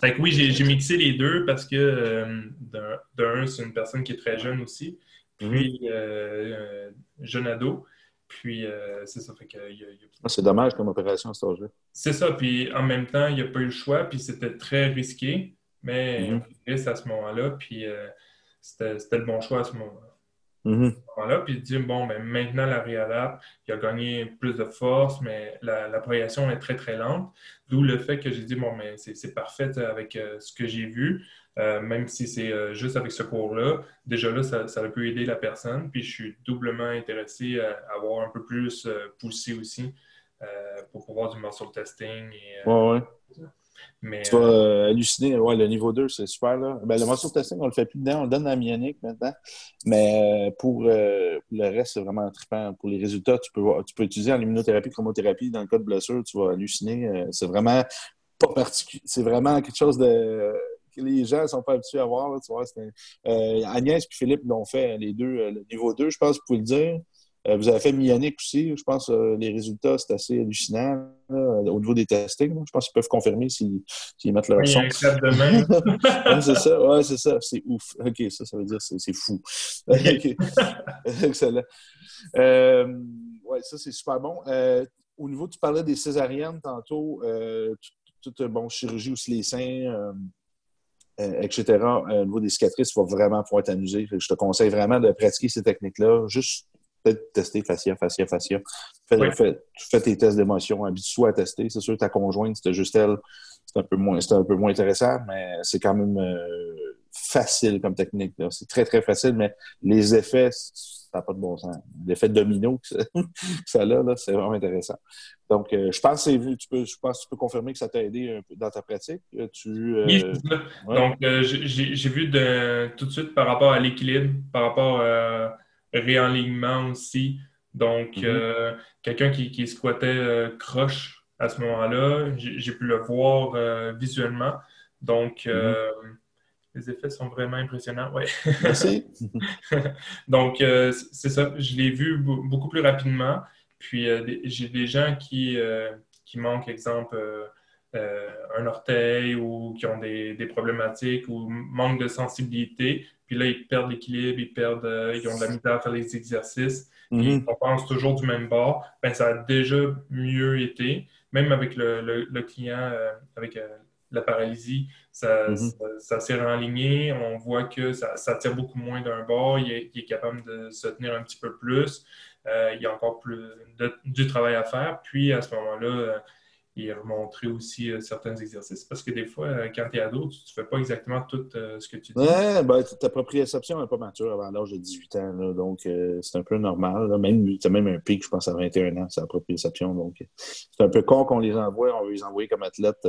[SPEAKER 2] fait que oui, j'ai mixé les deux parce que euh, d'un, c'est une personne qui est très jeune aussi, puis euh, jeune ado. Puis euh, c'est ça, fait que y a- il y a-
[SPEAKER 1] Ah, C'est dommage comme opération à cet âge-là.
[SPEAKER 2] C'est ça, puis en même temps, il n'y a pas eu le choix, puis c'était très risqué, mais
[SPEAKER 1] Mhm.
[SPEAKER 2] risque à ce moment-là, puis euh, c'était le bon choix à ce moment- Moment-là. Puis il dit, bon, ben, maintenant, la réadapte, il a gagné plus de force, mais la, la progression est très, très lente. D'où le fait que j'ai dit, bon, mais c'est parfait avec euh, ce que j'ai vu, Euh, même si c'est euh, juste avec ce cours-là. Déjà là, ça, ça peut aider la personne, puis je suis doublement intéressé à avoir un peu plus euh, poussé aussi euh, pour pouvoir du muscle testing. Et, euh,
[SPEAKER 1] Ouais, ouais.
[SPEAKER 2] Mais,
[SPEAKER 1] Tu vas euh, halluciner. Ouais, le niveau 2, c'est super. Là. Ben, le muscle testing, on le fait plus dedans. On le donne à Mianic maintenant. Mais euh, pour, euh, pour le reste, c'est vraiment trippant. Pour les résultats, tu peux, voir- tu peux utiliser en immunothérapie, chromothérapie. Dans le cas de blessure, tu vas halluciner. Euh, c'est vraiment pas particulier. C'est vraiment quelque chose de que les gens ne sont pas habitués à voir. là, tu vois, euh, Agnès et Philippe l'ont fait, les deux. euh, le niveau 2, je pense, vous pouvez le dire. Euh, vous avez fait Mianic aussi. Je pense que les résultats, c'est assez hallucinant là, au niveau des testings. là. Je pense qu'ils peuvent confirmer s'ils mettent leur son. <laughs> Ouais, c'est ça, ouais, c'est ça, c'est ouf. OK, ça, ça veut dire c'est c'est fou. <laughs> <laughs> Excellent. Euh, ouais, ça, c'est super bon. Euh, au niveau, tu parlais des césariennes tantôt, euh, tout- toute bon, chirurgie aussi les seins, euh, euh, etc. Euh, au niveau des cicatrices, il va vraiment pouvoir t'amuser. Je te conseille vraiment de pratiquer ces techniques-là. Juste peut-être tester fascia, fascia, fascia. Fais, fais- fais tes tests d'émotion, habitue-toi à tester. C'est sûr que ta conjointe, c'était juste elle, c'est un peu moins, un peu moins intéressant, mais c'est quand même euh, facile comme technique. C'est très, très facile, mais les effets, ça n'a pas de bon sens. L'effet domino <laughs> que ça, a, là, c'est vraiment intéressant. Donc, euh, je pense que tu peux, je pense que tu peux confirmer que ça t'a aidé un peu dans ta pratique. Euh, Tu, euh,
[SPEAKER 2] Oui, c'est ça.
[SPEAKER 1] ouais.
[SPEAKER 2] Donc, j'ai vu de, tout de suite par rapport à l'équilibre, par rapport à réalignement aussi. Donc,
[SPEAKER 1] Mhm.
[SPEAKER 2] euh, quelqu'un qui, qui squattait euh, croche à ce moment-là, j'ai pu le voir euh, visuellement. Donc,
[SPEAKER 1] Mhm.
[SPEAKER 2] les effets sont vraiment impressionnants. Ouais. <laughs>
[SPEAKER 1] Merci. <laughs>
[SPEAKER 2] Donc, c'est ça. Je l'ai vu be- beaucoup plus rapidement. Puis, j'ai des gens qui, qui manquent, exemple, un orteil ou qui ont des, des problématiques ou manquent de sensibilité. Puis là, ils perdent l'équilibre, ils perdent, euh, ils ont de la misère à faire les exercices. Puis
[SPEAKER 1] Mhm.
[SPEAKER 2] on pense toujours du même bord. Ben, ça a déjà mieux été. Même avec le, le- le client euh, avec euh, la paralysie, ça,
[SPEAKER 1] Mhm.
[SPEAKER 2] ça, ça s'est renligné. On voit que ça, ça tire beaucoup moins d'un bord. Il est, il est capable de se tenir un petit peu plus. Euh, il y a encore plus de- du travail à faire. Puis à ce moment-là, il remontrer aussi euh, certains exercices. Parce que des fois, euh, quand tu es ado, tu ne fais pas exactement tout euh, ce que tu dis.
[SPEAKER 1] Ouais, ben, ta proprioception n'est pas mature avant l'âge de 18 ans, donc euh, c'est un peu normal. Là. Même, tu as même un pic, je pense, à 21 ans, c'est la proprioception. Donc, c'est un peu con qu'on les envoie. On veut les envoyer comme athlètes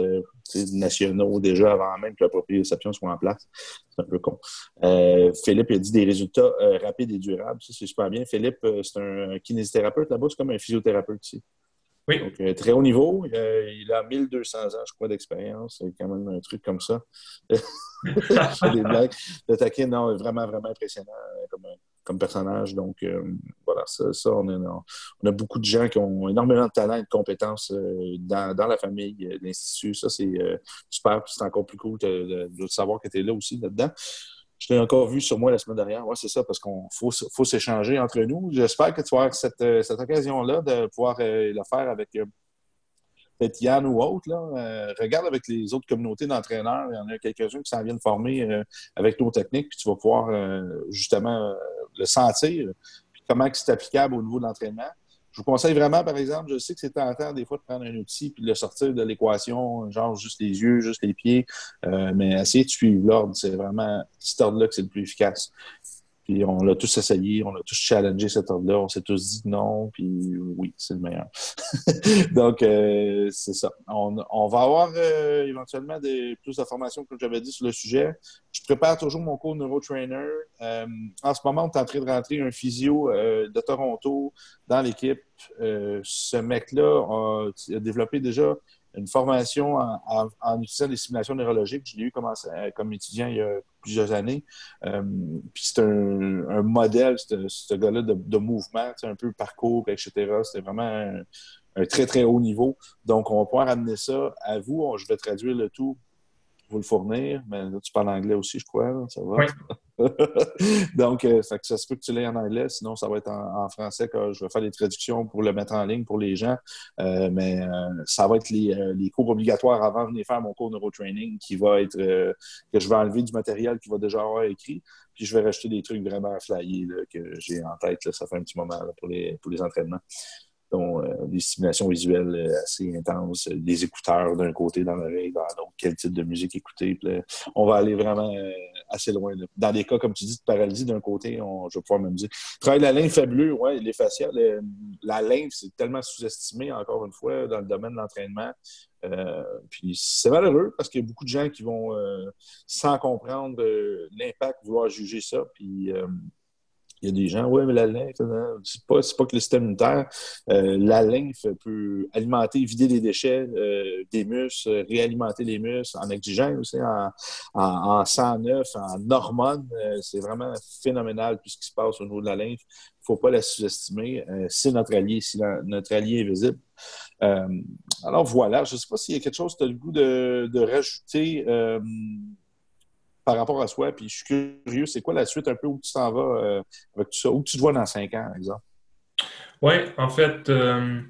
[SPEAKER 1] nationaux déjà avant même que la proprioception soit en place. C'est un peu con. Philippe a dit des résultats rapides et durables. Ça, c'est super bien. Philippe, c'est un kinésithérapeute là-bas, c'est comme un physiothérapeute ici. Donc, euh, très haut niveau. Euh, il a 1200 ans, je crois, d'expérience. C'est quand même un truc comme ça. <laughs> Le taquin, non, vraiment, vraiment impressionnant euh, comme, comme personnage. Donc, voilà, ça, ça on, a, beaucoup de gens qui ont énormément de talent et de compétences dans, dans, la famille, l'Institut. Ça, c'est super. C'est encore plus cool de, de savoir que tu es là aussi, là-dedans. Je t'ai encore vu sur moi la semaine dernière. Oui, c'est ça, parce qu'on faut, faut s'échanger entre nous. J'espère que tu vas avoir cette, euh, cette occasion-là de pouvoir euh, le faire avec euh, peut-être Yann ou autre. Là. Regarde avec les autres communautés d'entraîneurs. Il y en a quelques-uns qui s'en viennent former avec nos techniques, puis tu vas pouvoir justement le sentir, puis comment c'est applicable au niveau de l'entraînement. Je vous conseille vraiment, par exemple, je sais que c'est tentant des fois de prendre un outil puis de le sortir de l'équation, genre juste les yeux, juste les pieds, euh, mais essayer de suivre l'ordre. C'est vraiment cet ordre-là que c'est le plus efficace. Puis on l'a tous essayé, on a tous challengé cette ordre-là, on s'est tous dit non, puis oui, c'est le meilleur. <laughs> Donc, euh, c'est ça. On, on, va avoir euh, éventuellement des, plus d'informations, comme j'avais dit, sur le sujet. Je prépare toujours mon cours neurotrainer. Euh, en ce moment, on est en train de rentrer un physio euh, de Toronto dans l'équipe. Euh, ce mec-là a, a développé déjà une formation en, utilisant des simulations neurologiques. Je l'ai eu comme, comme, étudiant il y a plusieurs années. Euh, puis c'est un, modèle, ce, ce gars-là, de, de, mouvement, un peu parcours, etc. C'était vraiment un, un, très, très haut niveau. Donc, on va pouvoir amener ça à vous. Je vais traduire le tout vous le fournir. Mais là, tu parles anglais aussi, je crois. Là, ça va?
[SPEAKER 2] Oui. <laughs>
[SPEAKER 1] Donc, euh, ça, ça, se peut que tu l'aies en anglais, sinon ça va être en, en, français quand je vais faire des traductions pour le mettre en ligne pour les gens. Euh, mais euh, ça va être les, les, cours obligatoires avant de venir faire mon cours neurotraining qui va être que je vais enlever du matériel qui va déjà avoir écrit. Puis je vais rajouter des trucs vraiment flyés là, que j'ai en tête. Là, ça fait un petit moment là, pour, les, pour les entraînements dont euh, des stimulations visuelles euh, assez intenses, euh, des écouteurs d'un côté dans l'oreille, dans l'autre, quel type de musique écouter. Là, on va aller vraiment euh, assez loin. Là. Dans des cas, comme tu dis, de paralysie d'un côté, on, je vais pouvoir me dire. Travailler la lymphe fabuleux, ouais, les faciales. la lymphe, c'est tellement sous-estimé, encore une fois, dans le domaine de l'entraînement. Euh, puis c'est malheureux parce qu'il y a beaucoup de gens qui vont, euh, sans comprendre l'impact, vouloir juger ça. Puis il y a des gens, oui, mais la lymphe, c'est pas, pas que le système immunitaire. Euh, la lymphe peut alimenter, vider des déchets euh, des muscles, réalimenter les muscles en oxygène aussi, en, en, en sang neuf, en hormones. Euh, c'est vraiment phénoménal tout ce qui se passe au niveau de la lymphe. Il ne faut pas la sous-estimer. C'est notre allié, si notre allié est visible. Alors voilà, je ne sais pas s'il y a quelque chose que tu as le goût de rajouter par rapport à soi. Puis je suis curieux, c'est quoi la suite un peu où tu t'en vas euh, avec tout ça? Où tu te vois dans cinq ans, par exemple?
[SPEAKER 2] Oui, en fait, euh,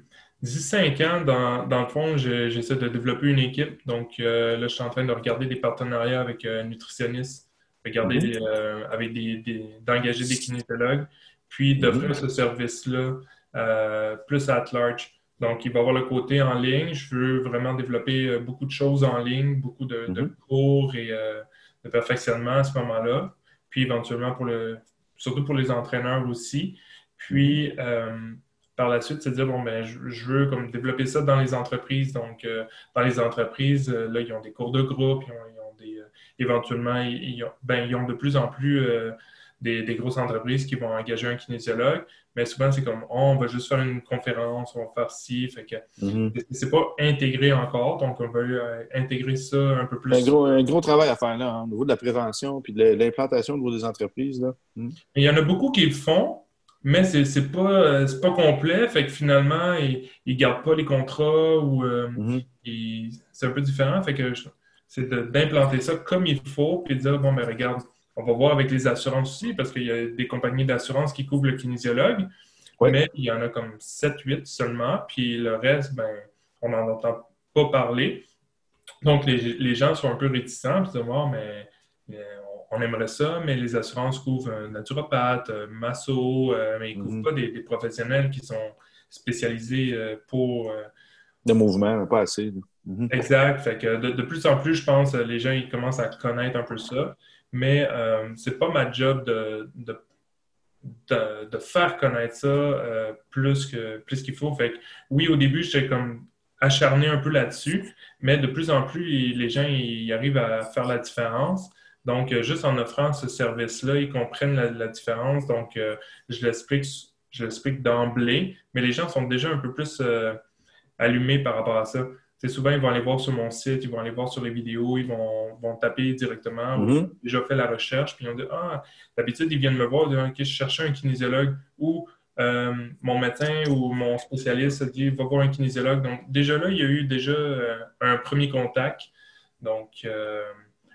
[SPEAKER 2] d'ici cinq ans, dans, dans le fond, j'essaie de développer une équipe. Donc euh, là, je suis en train de regarder des partenariats avec un nutritionniste, regarder mm -hmm. des, euh, avec des, des d'engager des kinétologues, puis d'offrir mm -hmm. ce service-là euh, plus at large. Donc, il va y avoir le côté en ligne. Je veux vraiment développer beaucoup de choses en ligne, beaucoup de, mm -hmm. de cours et de perfectionnement à ce moment-là, puis éventuellement pour le, surtout pour les entraîneurs aussi. Puis euh, par la suite, c'est dire bon ben je, veux comme développer ça dans les entreprises. Donc euh, dans les entreprises, euh, là ils ont des cours de groupe, ils ont, ils ont des éventuellement ils ont, ben, ils ont de plus en plus des, des, grosses entreprises qui vont engager un kinésiologue, mais souvent c'est comme oh, on va juste faire une conférence, on va faire ci, fait que mm -hmm. c'est pas intégré encore, donc on va euh, intégrer ça un peu plus.
[SPEAKER 1] Un gros, un gros travail à faire là, hein, au niveau de la prévention puis de l'implantation au niveau des entreprises. Là.
[SPEAKER 2] Mm. Il y en a beaucoup qui le font, mais c'est pas, pas complet, fait que finalement, ils ne gardent pas les contrats ou euh, mm -hmm. c'est un peu différent, fait que c'est d'implanter ça comme il faut, puis de dire, bon, mais regarde, on va voir avec les assurances aussi, parce qu'il y a des compagnies d'assurance qui couvrent le kinésiologue, oui. mais il y en a comme 7-8 seulement, puis le reste, ben, on n'en entend pas parler. Donc, les, les, gens sont un peu réticents, puis disent, oh, mais, mais, on aimerait ça, mais les assurances couvrent un naturopathe, un masso, euh, mais ils ne couvrent mm -hmm. pas des, des, professionnels qui sont spécialisés euh, pour... Euh,
[SPEAKER 1] de mouvement, pas assez.
[SPEAKER 2] Mm -hmm. Exact. Fait que de, de, plus en plus, je pense, les gens ils commencent à connaître un peu ça mais euh, c'est pas ma job de, de, de, faire connaître ça euh, plus que plus qu'il faut. Fait que, oui, au début, j'étais comme acharné un peu là-dessus, mais de plus en plus, les gens arrivent à faire la différence. Donc, euh, juste en offrant ce service-là, ils comprennent la, différence. Donc, euh, je l'explique je l'explique d'emblée, mais les gens sont déjà un peu plus allumés par rapport à ça souvent, ils vont aller voir sur mon site, ils vont aller voir sur les vidéos, ils vont, vont taper directement. Mm -hmm. J'ai déjà fait la recherche, puis ils ont dit Ah, d'habitude, ils viennent me voir, ils disent, OK, je cherchais un kinésiologue ou euh, mon médecin ou mon spécialiste a dit Va voir un kinésiologue. Donc, déjà là, il y a eu déjà euh, un premier contact. Donc, euh,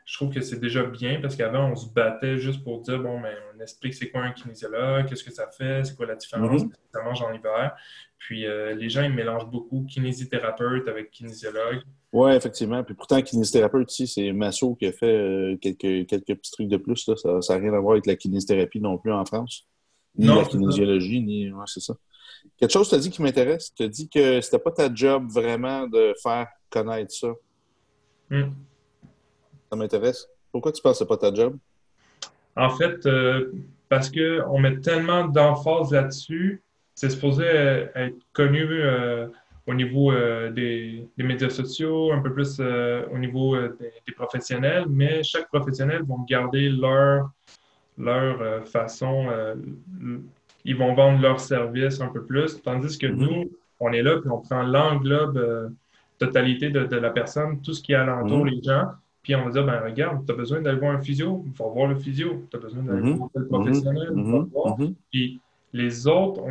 [SPEAKER 2] je trouve que c'est déjà bien parce qu'avant, on se battait juste pour dire bon, mais on explique c'est quoi un kinésiologue, qu'est-ce que ça fait, c'est quoi la différence, mm -hmm. ça mange en hiver. Puis euh, les gens, ils mélangent beaucoup kinésithérapeute avec kinésiologue.
[SPEAKER 1] Oui, effectivement. Puis pourtant, kinésithérapeute, ici, c'est Masso qui a fait euh, quelques, quelques petits trucs de plus. Là. Ça n'a rien à voir avec la kinésithérapie non plus en France. Ni non, la kinésiologie, ni. Ouais, c'est ça. Quelque chose, tu as dit qui m'intéresse? Tu as dit que c'était pas ta job vraiment de faire connaître ça.
[SPEAKER 2] Mm.
[SPEAKER 1] Ça m'intéresse. Pourquoi tu penses que c'est pas ta job?
[SPEAKER 2] En fait, euh, parce qu'on met tellement d'emphase là-dessus. C'est supposé être connu euh, au niveau euh, des, médias sociaux, un peu plus euh, au niveau des, professionnels, mais chaque professionnel va garder leur, leur façon, ils vont vendre leur service un peu plus, tandis que mm-hmm. nous, on est là, puis on prend l'englobe totalité de, la personne, tout ce qui est alentour, mm-hmm. les gens, puis on va dire, ben regarde, tu as besoin d'aller voir un physio, il faut voir le physio. Tu as besoin d'aller mhm. voir le professionnel, il faut mhm. voir. Mhm. Puis les autres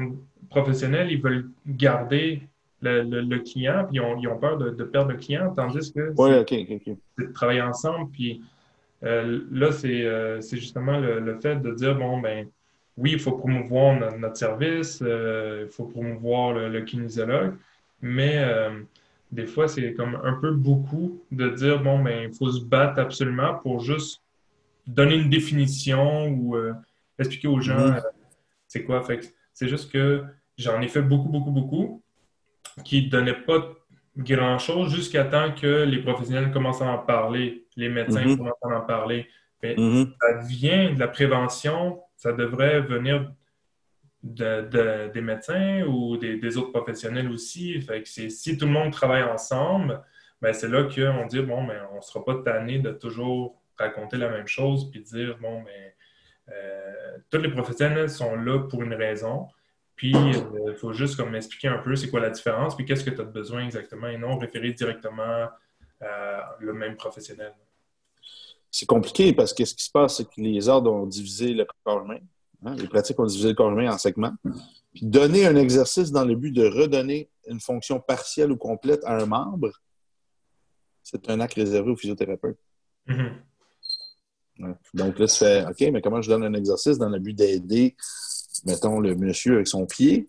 [SPEAKER 2] professionnels, ils veulent garder le, client, puis ils ont, peur de, perdre le client, tandis que c'est de travailler ensemble. Puis euh, là, euh, c'est justement le, fait de dire, bon, ben oui, il faut promouvoir notre, service, euh, il faut promouvoir le, kinésiologue, mais des fois, c'est comme un peu beaucoup de dire, bon, ben, il faut se battre absolument pour juste donner une définition ou euh, expliquer aux gens euh, c'est quoi. c'est juste que j'en ai fait beaucoup, beaucoup, beaucoup qui ne donnaient pas grand-chose jusqu'à temps que les professionnels commencent à en parler, les médecins mm-hmm. commencent à en parler. Mais mm-hmm. ça vient de la prévention, ça devrait venir des médecins ou des, autres professionnels aussi. Si tout le monde travaille ensemble, ben c'est là qu'on dit, bon, ben, on ne sera pas tanné de toujours raconter la même chose puis dire, bon, mais ben, euh, tous les professionnels sont là pour une raison. Puis, il euh, faut juste m'expliquer un peu c'est quoi la différence, puis qu'est-ce que tu as besoin exactement, et non référer directement à le même professionnel.
[SPEAKER 1] C'est compliqué parce que ce qui se passe, c'est que les ordres ont divisé le corps humain. Hein, les pratiques ont divisé le corps humain en segments. Puis donner un exercice dans le but de redonner une fonction partielle ou complète à un membre, c'est un acte réservé au physiothérapeute. Mm-hmm. Donc là, tu fais OK, mais comment je donne un exercice dans le but d'aider, mettons, le monsieur avec son pied?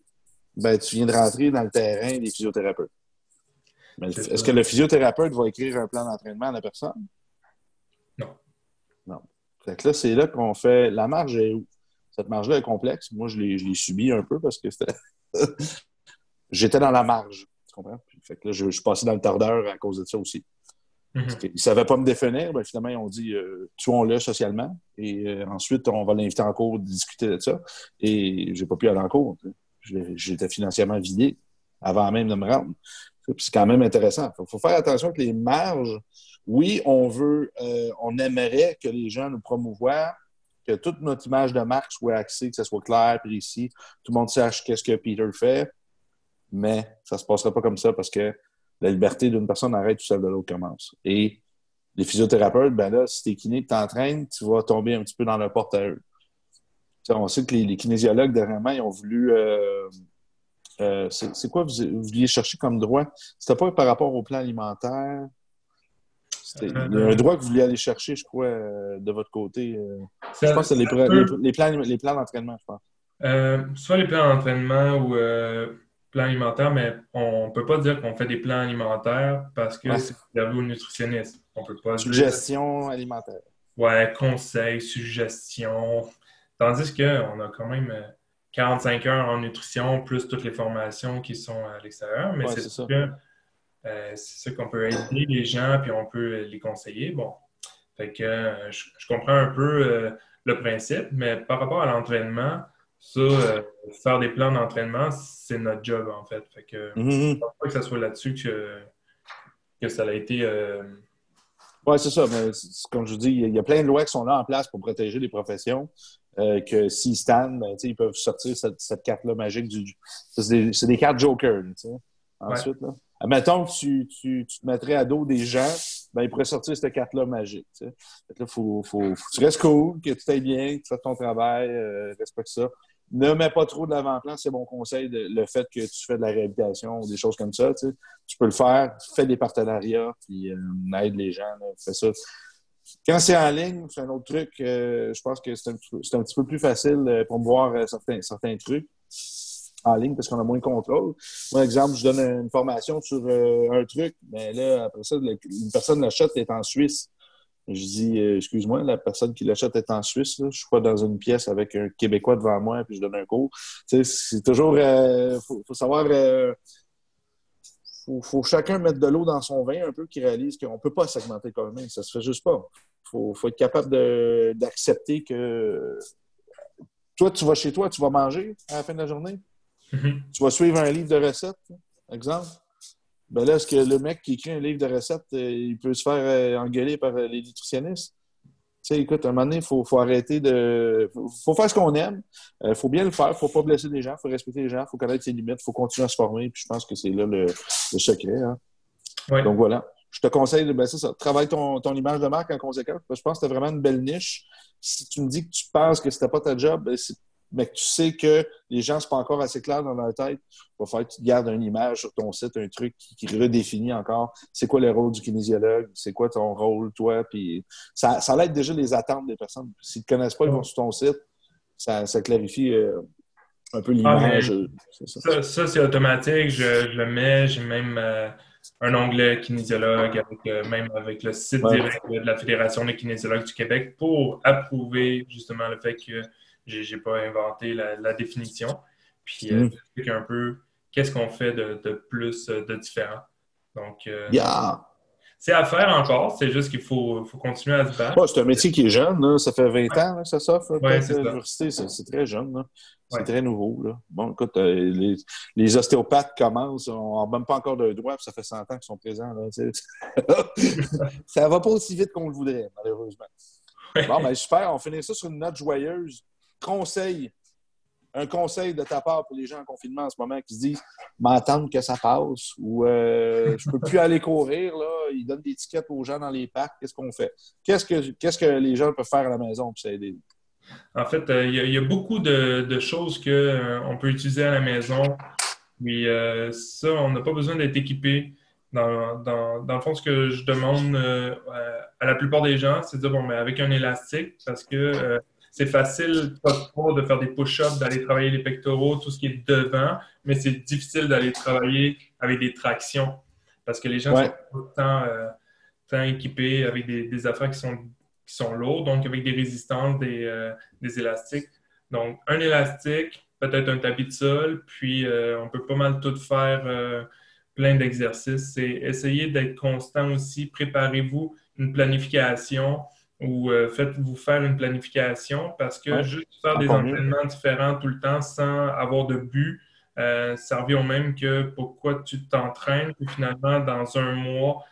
[SPEAKER 1] Ben, tu viens de rentrer dans le terrain des physiothérapeutes. Est-ce que le physiothérapeute va écrire un plan d'entraînement à la personne?
[SPEAKER 2] Non.
[SPEAKER 1] Non. Fait que là, c'est là qu'on fait la marge est où? Cette marge-là est complexe. Moi, je l'ai subi un peu parce que. <laughs> J'étais dans la marge. Tu comprends? fait que là, je, suis passé dans le tardeur à cause de ça aussi. Ils ne savaient pas me définir. Ben, finalement, ils ont dit euh, tuons-le socialement. Et euh, ensuite, on va l'inviter en cours, discuter de ça. Et j'ai pas pu aller en cours. J'étais financièrement vidé avant même de me rendre. C'est quand même intéressant. Il faut faire attention que les marges, oui, on veut, euh, on aimerait que les gens nous promouvoient que toute notre image de marque soit axée, que ce soit clair, précis, tout le monde sache qu'est-ce que Peter fait, mais ça ne se passera pas comme ça parce que la liberté d'une personne arrête tout celle de l'autre commence. Et les physiothérapeutes, ben là, si t'es kiné t'entraînes, tu vas tomber un petit peu dans le porte à eux. on sait que les, kinésiologues, dernièrement, ils ont voulu... Euh, euh, c'est quoi vous, vous, vouliez chercher comme droit? C'était pas par rapport au plan alimentaire? Un droit que vous voulez aller chercher, je crois, euh, de votre côté. Euh. je pense que c'est les, plans, les plans d'entraînement, je pense.
[SPEAKER 2] Euh, soit les plans d'entraînement ou plans alimentaires, mais on ne peut pas dire qu'on fait des plans alimentaires parce que c'est réservé aux nutritionnistes. On peut pas
[SPEAKER 1] Suggestion alimentaire.
[SPEAKER 2] Ouais, conseils, suggestions. Tandis qu'on a quand même 45 heures en nutrition, plus toutes les formations qui sont à l'extérieur. Mais c'est ça. Euh, c'est ça qu'on peut aider les gens, puis on peut les conseiller. Bon, fait que euh, je, comprends un peu euh, le principe, mais par rapport à l'entraînement, ça, faire des plans d'entraînement, c'est notre job, en fait. Fait que je ne mm-hmm. pense pas que ce soit là-dessus que, que ça a été...
[SPEAKER 1] Oui, c'est ça. Mais comme je vous dis, il y a plein de lois qui sont là en place pour protéger les professions. que s'ils stand, ben, ils peuvent sortir cette, carte-là magique du. C'est des, cartes Joker. Ensuite, là. Mettons que tu, tu, te mettrais à dos des gens, ben, ils pourraient sortir cette carte-là magique. Faut, que tu restes cool, que tu ailles bien, que tu fasses ton travail, euh, respecte ça. Ne mets pas trop de l'avant-plan, c'est mon conseil, le fait que tu fais de la réhabilitation ou des choses comme ça. Tu peux le faire, fais des partenariats, puis euh, aide les gens, fais ça. Quand c'est en ligne, c'est un autre truc, euh, je pense que c'est un, petit peu plus facile euh, pour me voir certains, certains trucs en ligne parce qu'on a moins de contrôle. Moi, exemple, je donne une formation sur euh, un truc, mais là, après ça, une personne l'achète est en Suisse. Je dis, euh, excuse-moi, la personne qui l'achète est en Suisse. Je suis pas dans une pièce avec un Québécois devant moi puis je donne un cours. c'est toujours, euh, faut, savoir, faut, faut, chacun mettre de l'eau dans son vin un peu qui réalise qu'on peut pas segmenter quand même. Ça se fait juste pas. Faut, faut être capable d'accepter que toi, tu vas chez toi, tu vas manger à la fin de la journée?
[SPEAKER 2] Mhm.
[SPEAKER 1] Tu vas suivre un livre de recettes, exemple? Ben là, est-ce que le mec qui écrit un livre de recettes, euh, il peut se faire euh, engueuler par euh, les nutritionnistes? Tu sais, écoute, à un moment donné, il faut, faut arrêter de. faut, faut faire ce qu'on aime. Il faut bien le faire. Il ne faut pas blesser les gens. Il faut respecter les gens. Il faut connaître ses limites. Il faut continuer à se former. Puis je pense que c'est là le, le secret. hein.
[SPEAKER 2] Ouais.
[SPEAKER 1] Donc voilà. Je te conseille, de ben, ça, travaille ton, ton image de marque en conséquence. Parce que je pense que c'était vraiment une belle niche. Si tu me dis que tu penses que c'était pas ta job, ben, c'est- mais que tu sais que les gens, c'est pas encore assez clair dans leur tête, il va falloir que tu gardes une image sur ton site, un truc qui, qui redéfinit encore c'est quoi le rôle du kinésiologue, c'est quoi ton rôle, toi, puis ça, ça aide déjà les attentes des personnes. S'ils ne te connaissent pas, ils vont sur ton site, ça, ça clarifie euh, un peu l'image.
[SPEAKER 2] Ah,
[SPEAKER 1] c'est ça.
[SPEAKER 2] Ça, ça, c'est automatique. Je, je le mets. J'ai même euh, un onglet kinésiologue, avec, euh, même avec le site
[SPEAKER 1] Ouais.
[SPEAKER 2] direct de la Fédération des kinésiologues du Québec pour approuver justement le fait que j'ai n'ai pas inventé la, la définition. Puis, euh,
[SPEAKER 1] Mm.
[SPEAKER 2] j'explique un peu qu'est-ce qu'on fait de, de plus euh, de différent. Donc, euh,
[SPEAKER 1] Yeah!
[SPEAKER 2] c'est à faire encore. C'est juste qu'il faut, faut continuer à se battre.
[SPEAKER 1] Ouais, c'est un métier qui est jeune, là. ça fait 20 ans que ça s'offre.
[SPEAKER 2] Ouais,
[SPEAKER 1] peut-être,
[SPEAKER 2] c'est
[SPEAKER 1] l'université, très jeune. C'est très nouveau. Là. Bon, écoute, euh, les, les ostéopathes commencent, on n'a même pas encore de puis ça fait 100 ans qu'ils sont présents. Là, <laughs> ça va pas aussi vite qu'on le voudrait, malheureusement. Bon, ben super, on finit ça sur une note joyeuse. Conseil, un conseil de ta part pour les gens en confinement en ce moment qui se disent m'attendre que ça passe ou euh, je peux plus aller courir, là. ils donnent des tickets aux gens dans les parcs, qu'est-ce qu'on fait? Qu'est-ce que, que les gens peuvent faire à la maison pour s'aider?
[SPEAKER 2] En fait, euh, il y, a- beaucoup de, de choses qu'on peut utiliser à la maison. Puis euh, ça, on n'a pas besoin d'être équipé. Dans, dans, dans le fond, ce que je demande euh, à- la plupart des gens, c'est de dire, bon, mais avec un élastique, parce que euh, c'est facile, pas de poids, de faire des push-ups, d'aller travailler les pectoraux, tout ce qui est devant, mais c'est difficile d'aller travailler avec des tractions. Parce que les gens
[SPEAKER 1] Ouais.
[SPEAKER 2] sont temps, euh, temps équipés avec des, des affaires qui sont, qui sont lourdes, donc avec des résistances, des, euh, des élastiques. Donc, un élastique, peut-être un tapis de sol, puis euh, on peut pas mal tout faire euh, plein d'exercices. C'est essayer d'être constant aussi. Préparez-vous une planification ou euh, faites-vous faire une planification? Parce que
[SPEAKER 1] Ouais.
[SPEAKER 2] juste faire des
[SPEAKER 1] mieux.
[SPEAKER 2] entraînements différents tout le temps sans avoir de but, euh, ça revient au même que pourquoi tu t'entraînes, puis finalement, dans un mois,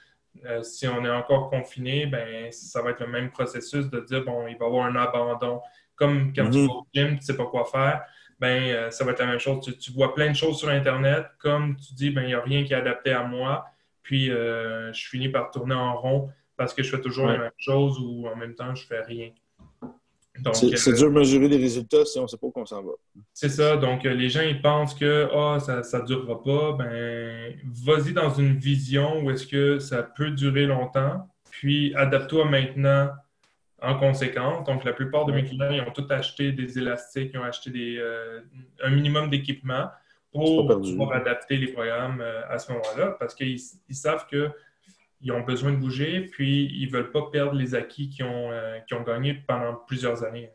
[SPEAKER 2] euh, si on est encore confiné, ben, ça va être le même processus de dire, bon, il va y avoir un abandon. Comme quand tu
[SPEAKER 1] Mhm.
[SPEAKER 2] vas au gym, tu ne sais pas quoi faire, ben, euh, ça va être la même chose. Tu, tu vois plein de choses sur Internet, comme tu dis, ben, il n'y a rien qui est adapté à moi, puis je finis par tourner en rond parce que je fais toujours
[SPEAKER 1] Ouais.
[SPEAKER 2] la même chose ou en même temps, je fais rien.
[SPEAKER 1] C'est,
[SPEAKER 2] euh,
[SPEAKER 1] dur de mesurer les résultats si on ne sait pas où on s'en va.
[SPEAKER 2] c'est ça. Donc, euh, les gens, ils pensent que ah, ça ne durera pas. Ben, vas-y dans une vision où est-ce que ça peut durer longtemps, puis adapte-toi maintenant en conséquence. Donc, la plupart de mes clients, ils ont tout acheté des élastiques, ils ont acheté des, euh, un minimum d'équipement pour pouvoir adapter les programmes euh, à ce moment-là parce qu'ils ils savent que ils ont besoin de bouger, puis ils ne veulent pas perdre les acquis qu'ils ont, euh, ont gagnés pendant plusieurs années.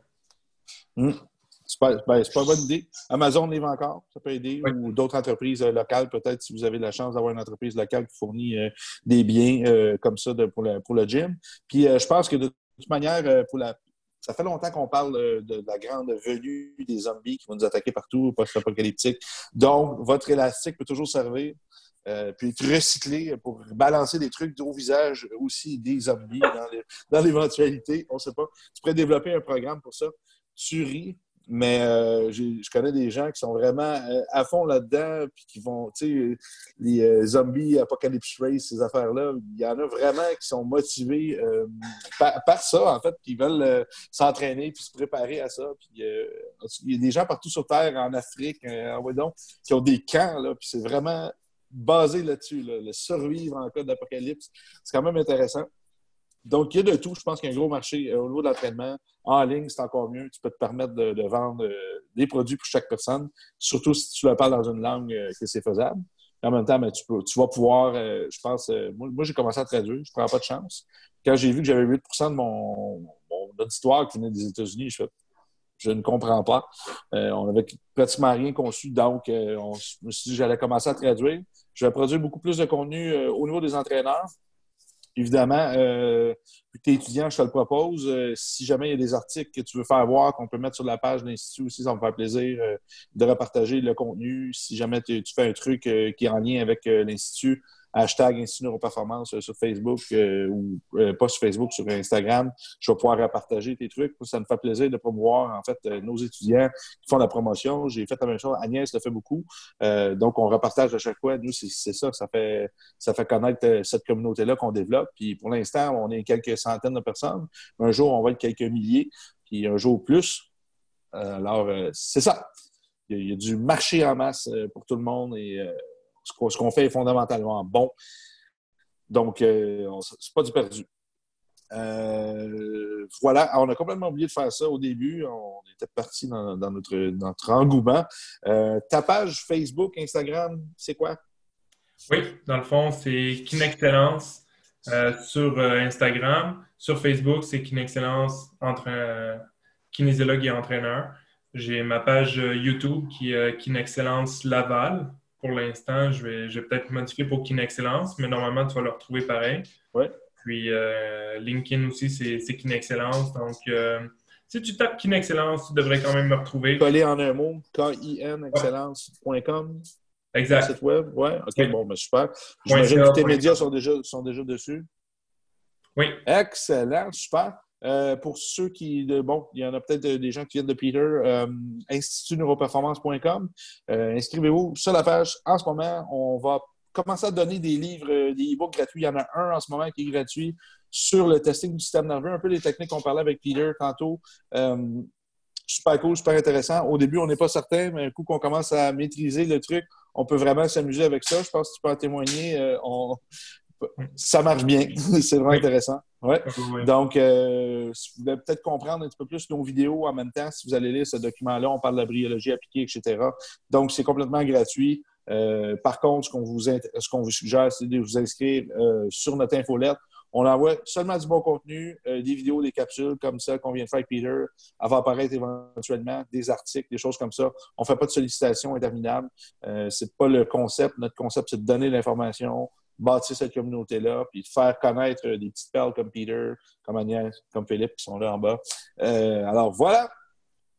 [SPEAKER 1] Super, ben, c'est pas une bonne idée. Amazon livre encore, ça peut aider,
[SPEAKER 2] Oui.
[SPEAKER 1] ou d'autres entreprises euh, locales, peut-être si vous avez la chance d'avoir une entreprise locale qui fournit euh, des biens comme ça de- pour, le, pour le gym. Puis je pense que de toute manière, pour la, ça fait longtemps qu'on parle de, de la grande venue des zombies qui vont nous attaquer partout, post-apocalyptique. Donc, votre élastique peut toujours servir. Euh, puis être recyclé pour balancer des trucs au visage aussi des zombies dans l'éventualité. On ne sait pas. Tu pourrais développer un programme pour ça. Tu ris, mais euh, je connais des gens qui sont vraiment euh, à fond là-dedans, puis qui vont, tu sais, les zombies, Apocalypse Race, ces affaires-là, il y en a vraiment qui sont motivés par, ça, en fait, qui veulent s'entraîner puis se préparer à ça. Puis il y a des gens partout sur Terre, en Afrique, en Ouadon, qui ont des camps, là, puis c'est vraiment basé là-dessus, là, le survivre en cas d'apocalypse. C'est quand même intéressant. Donc, il y a de tout. Je pense qu'il y a un gros marché euh, au niveau de l'entraînement. En ligne, c'est encore mieux. Tu peux te permettre de, vendre euh, des produits pour chaque personne, surtout si tu le parles dans une langue euh, que c'est faisable. En même temps, ben, tu, vas pouvoir, je pense, moi, moi, j'ai commencé à traduire, je ne prends pas de chance. Quand j'ai vu que j'avais 8% de mon, mon auditoire qui venait des États-Unis, je fais, je ne comprends pas. Euh, on avait pratiquement rien conçu, donc euh, on, je me suis dit que j'allais commencer à traduire. Je vais produire beaucoup plus de contenu euh, au niveau des entraîneurs évidemment, tu es étudiant, je te le propose. Si jamais il y a des articles que tu veux faire voir, qu'on peut mettre sur la page de l'Institut aussi, ça me fait plaisir de repartager le contenu. Si jamais tu fais un truc qui est en lien avec l'Institut, hashtag Institut Neuroperformance euh, sur Facebook euh, ou euh, pas sur Facebook, sur Instagram. Je vais pouvoir partager tes trucs. Ça me fait plaisir de promouvoir en fait nos étudiants qui font la promotion. J'ai fait la même chose. Agnès le fait beaucoup. donc, on repartage à chaque fois. Nous, c'est ça. Ça fait, ça fait connaître cette communauté-là qu'on développe. Puis pour l'instant, on est quelques centaines de personnes. Un jour, on va être quelques milliers. Puis un jour plus. alors, c'est ça. Il y, a, du marché en masse pour tout le monde et ce qu'on fait est fondamentalement bon. Donc, euh, c'est pas du perdu. Euh, voilà, on a complètement oublié de faire ça au début. On était parti dans, notre, engouement. Euh, ta page Facebook, Instagram, c'est quoi?
[SPEAKER 2] Oui, dans le fond, c'est Kinexcellence sur Instagram. Sur Facebook, c'est Kinexcellence entre kinésiologue et entraîneur. J'ai ma page YouTube qui est Kinexcellence Laval pour l'instant, je vais, je vais peut-être modifier pour Kinexcellence, mais normalement, tu vas le retrouver pareil.
[SPEAKER 1] Ouais.
[SPEAKER 2] Puis euh, LinkedIn aussi, c'est Kinexcellence. Donc, euh, si tu tapes Kinexcellence, tu devrais quand même me retrouver.
[SPEAKER 1] Coller en un mot, K-I-N-excellence.com.
[SPEAKER 2] Exact.
[SPEAKER 1] Site web, ouais. OK, bon, mais super. J'imagine que tes médias sont déjà, sont déjà dessus.
[SPEAKER 2] Oui.
[SPEAKER 1] Excellent, super. Euh, pour ceux qui, bon, il y en a peut-être des gens qui viennent de Peter, euh, institutneuroperformance.com. Euh, inscrivez-vous sur la page. En ce moment, on va commencer à donner des livres, des e-books gratuits. Il y en a un en ce moment qui est gratuit sur le testing du système nerveux, un peu les techniques qu'on parlait avec Peter tantôt. super cool, super intéressant. Au début, on n'est pas certain, mais un coup qu'on commence à maîtriser le truc, on peut vraiment s'amuser avec ça. Je pense que tu peux en témoigner. on, ça marche bien. <laughs> c'est vraiment intéressant. Ouais. Donc, euh, si vous voulez peut-être comprendre un petit peu plus nos vidéos en même temps, si vous allez lire ce document-là, on parle de la bryologie appliquée, etc. Donc, c'est complètement gratuit. Euh, par contre, ce qu'on vous, ce qu'on vous suggère, c'est de vous inscrire euh, sur notre infolette. On envoie seulement du bon contenu, des vidéos, des capsules comme ça qu'on vient de faire avec Peter. Elle va apparaître éventuellement des articles, des choses comme ça. On ne fait pas de sollicitations interminables. Euh, c'est pas le concept. Notre concept, c'est de donner l'information, bâtir cette communauté-là, puis faire connaître des petites perles comme Peter, comme Agnès, comme Philippe qui sont là en bas. Euh, alors voilà.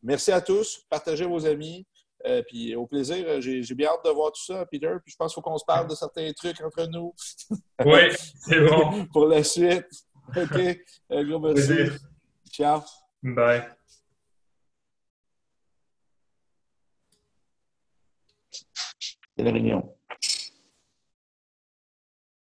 [SPEAKER 1] Merci à tous. Partagez vos amis. Euh, puis au plaisir, j'ai bien hâte de voir tout ça, Peter. Puis je pense qu'il faut qu'on se parle de certains trucs entre nous. <laughs>
[SPEAKER 2] Oui, c'est bon. <laughs>
[SPEAKER 1] Pour la suite. OK. Un gros merci. Ciao.
[SPEAKER 2] Bye.
[SPEAKER 1] C'est la réunion.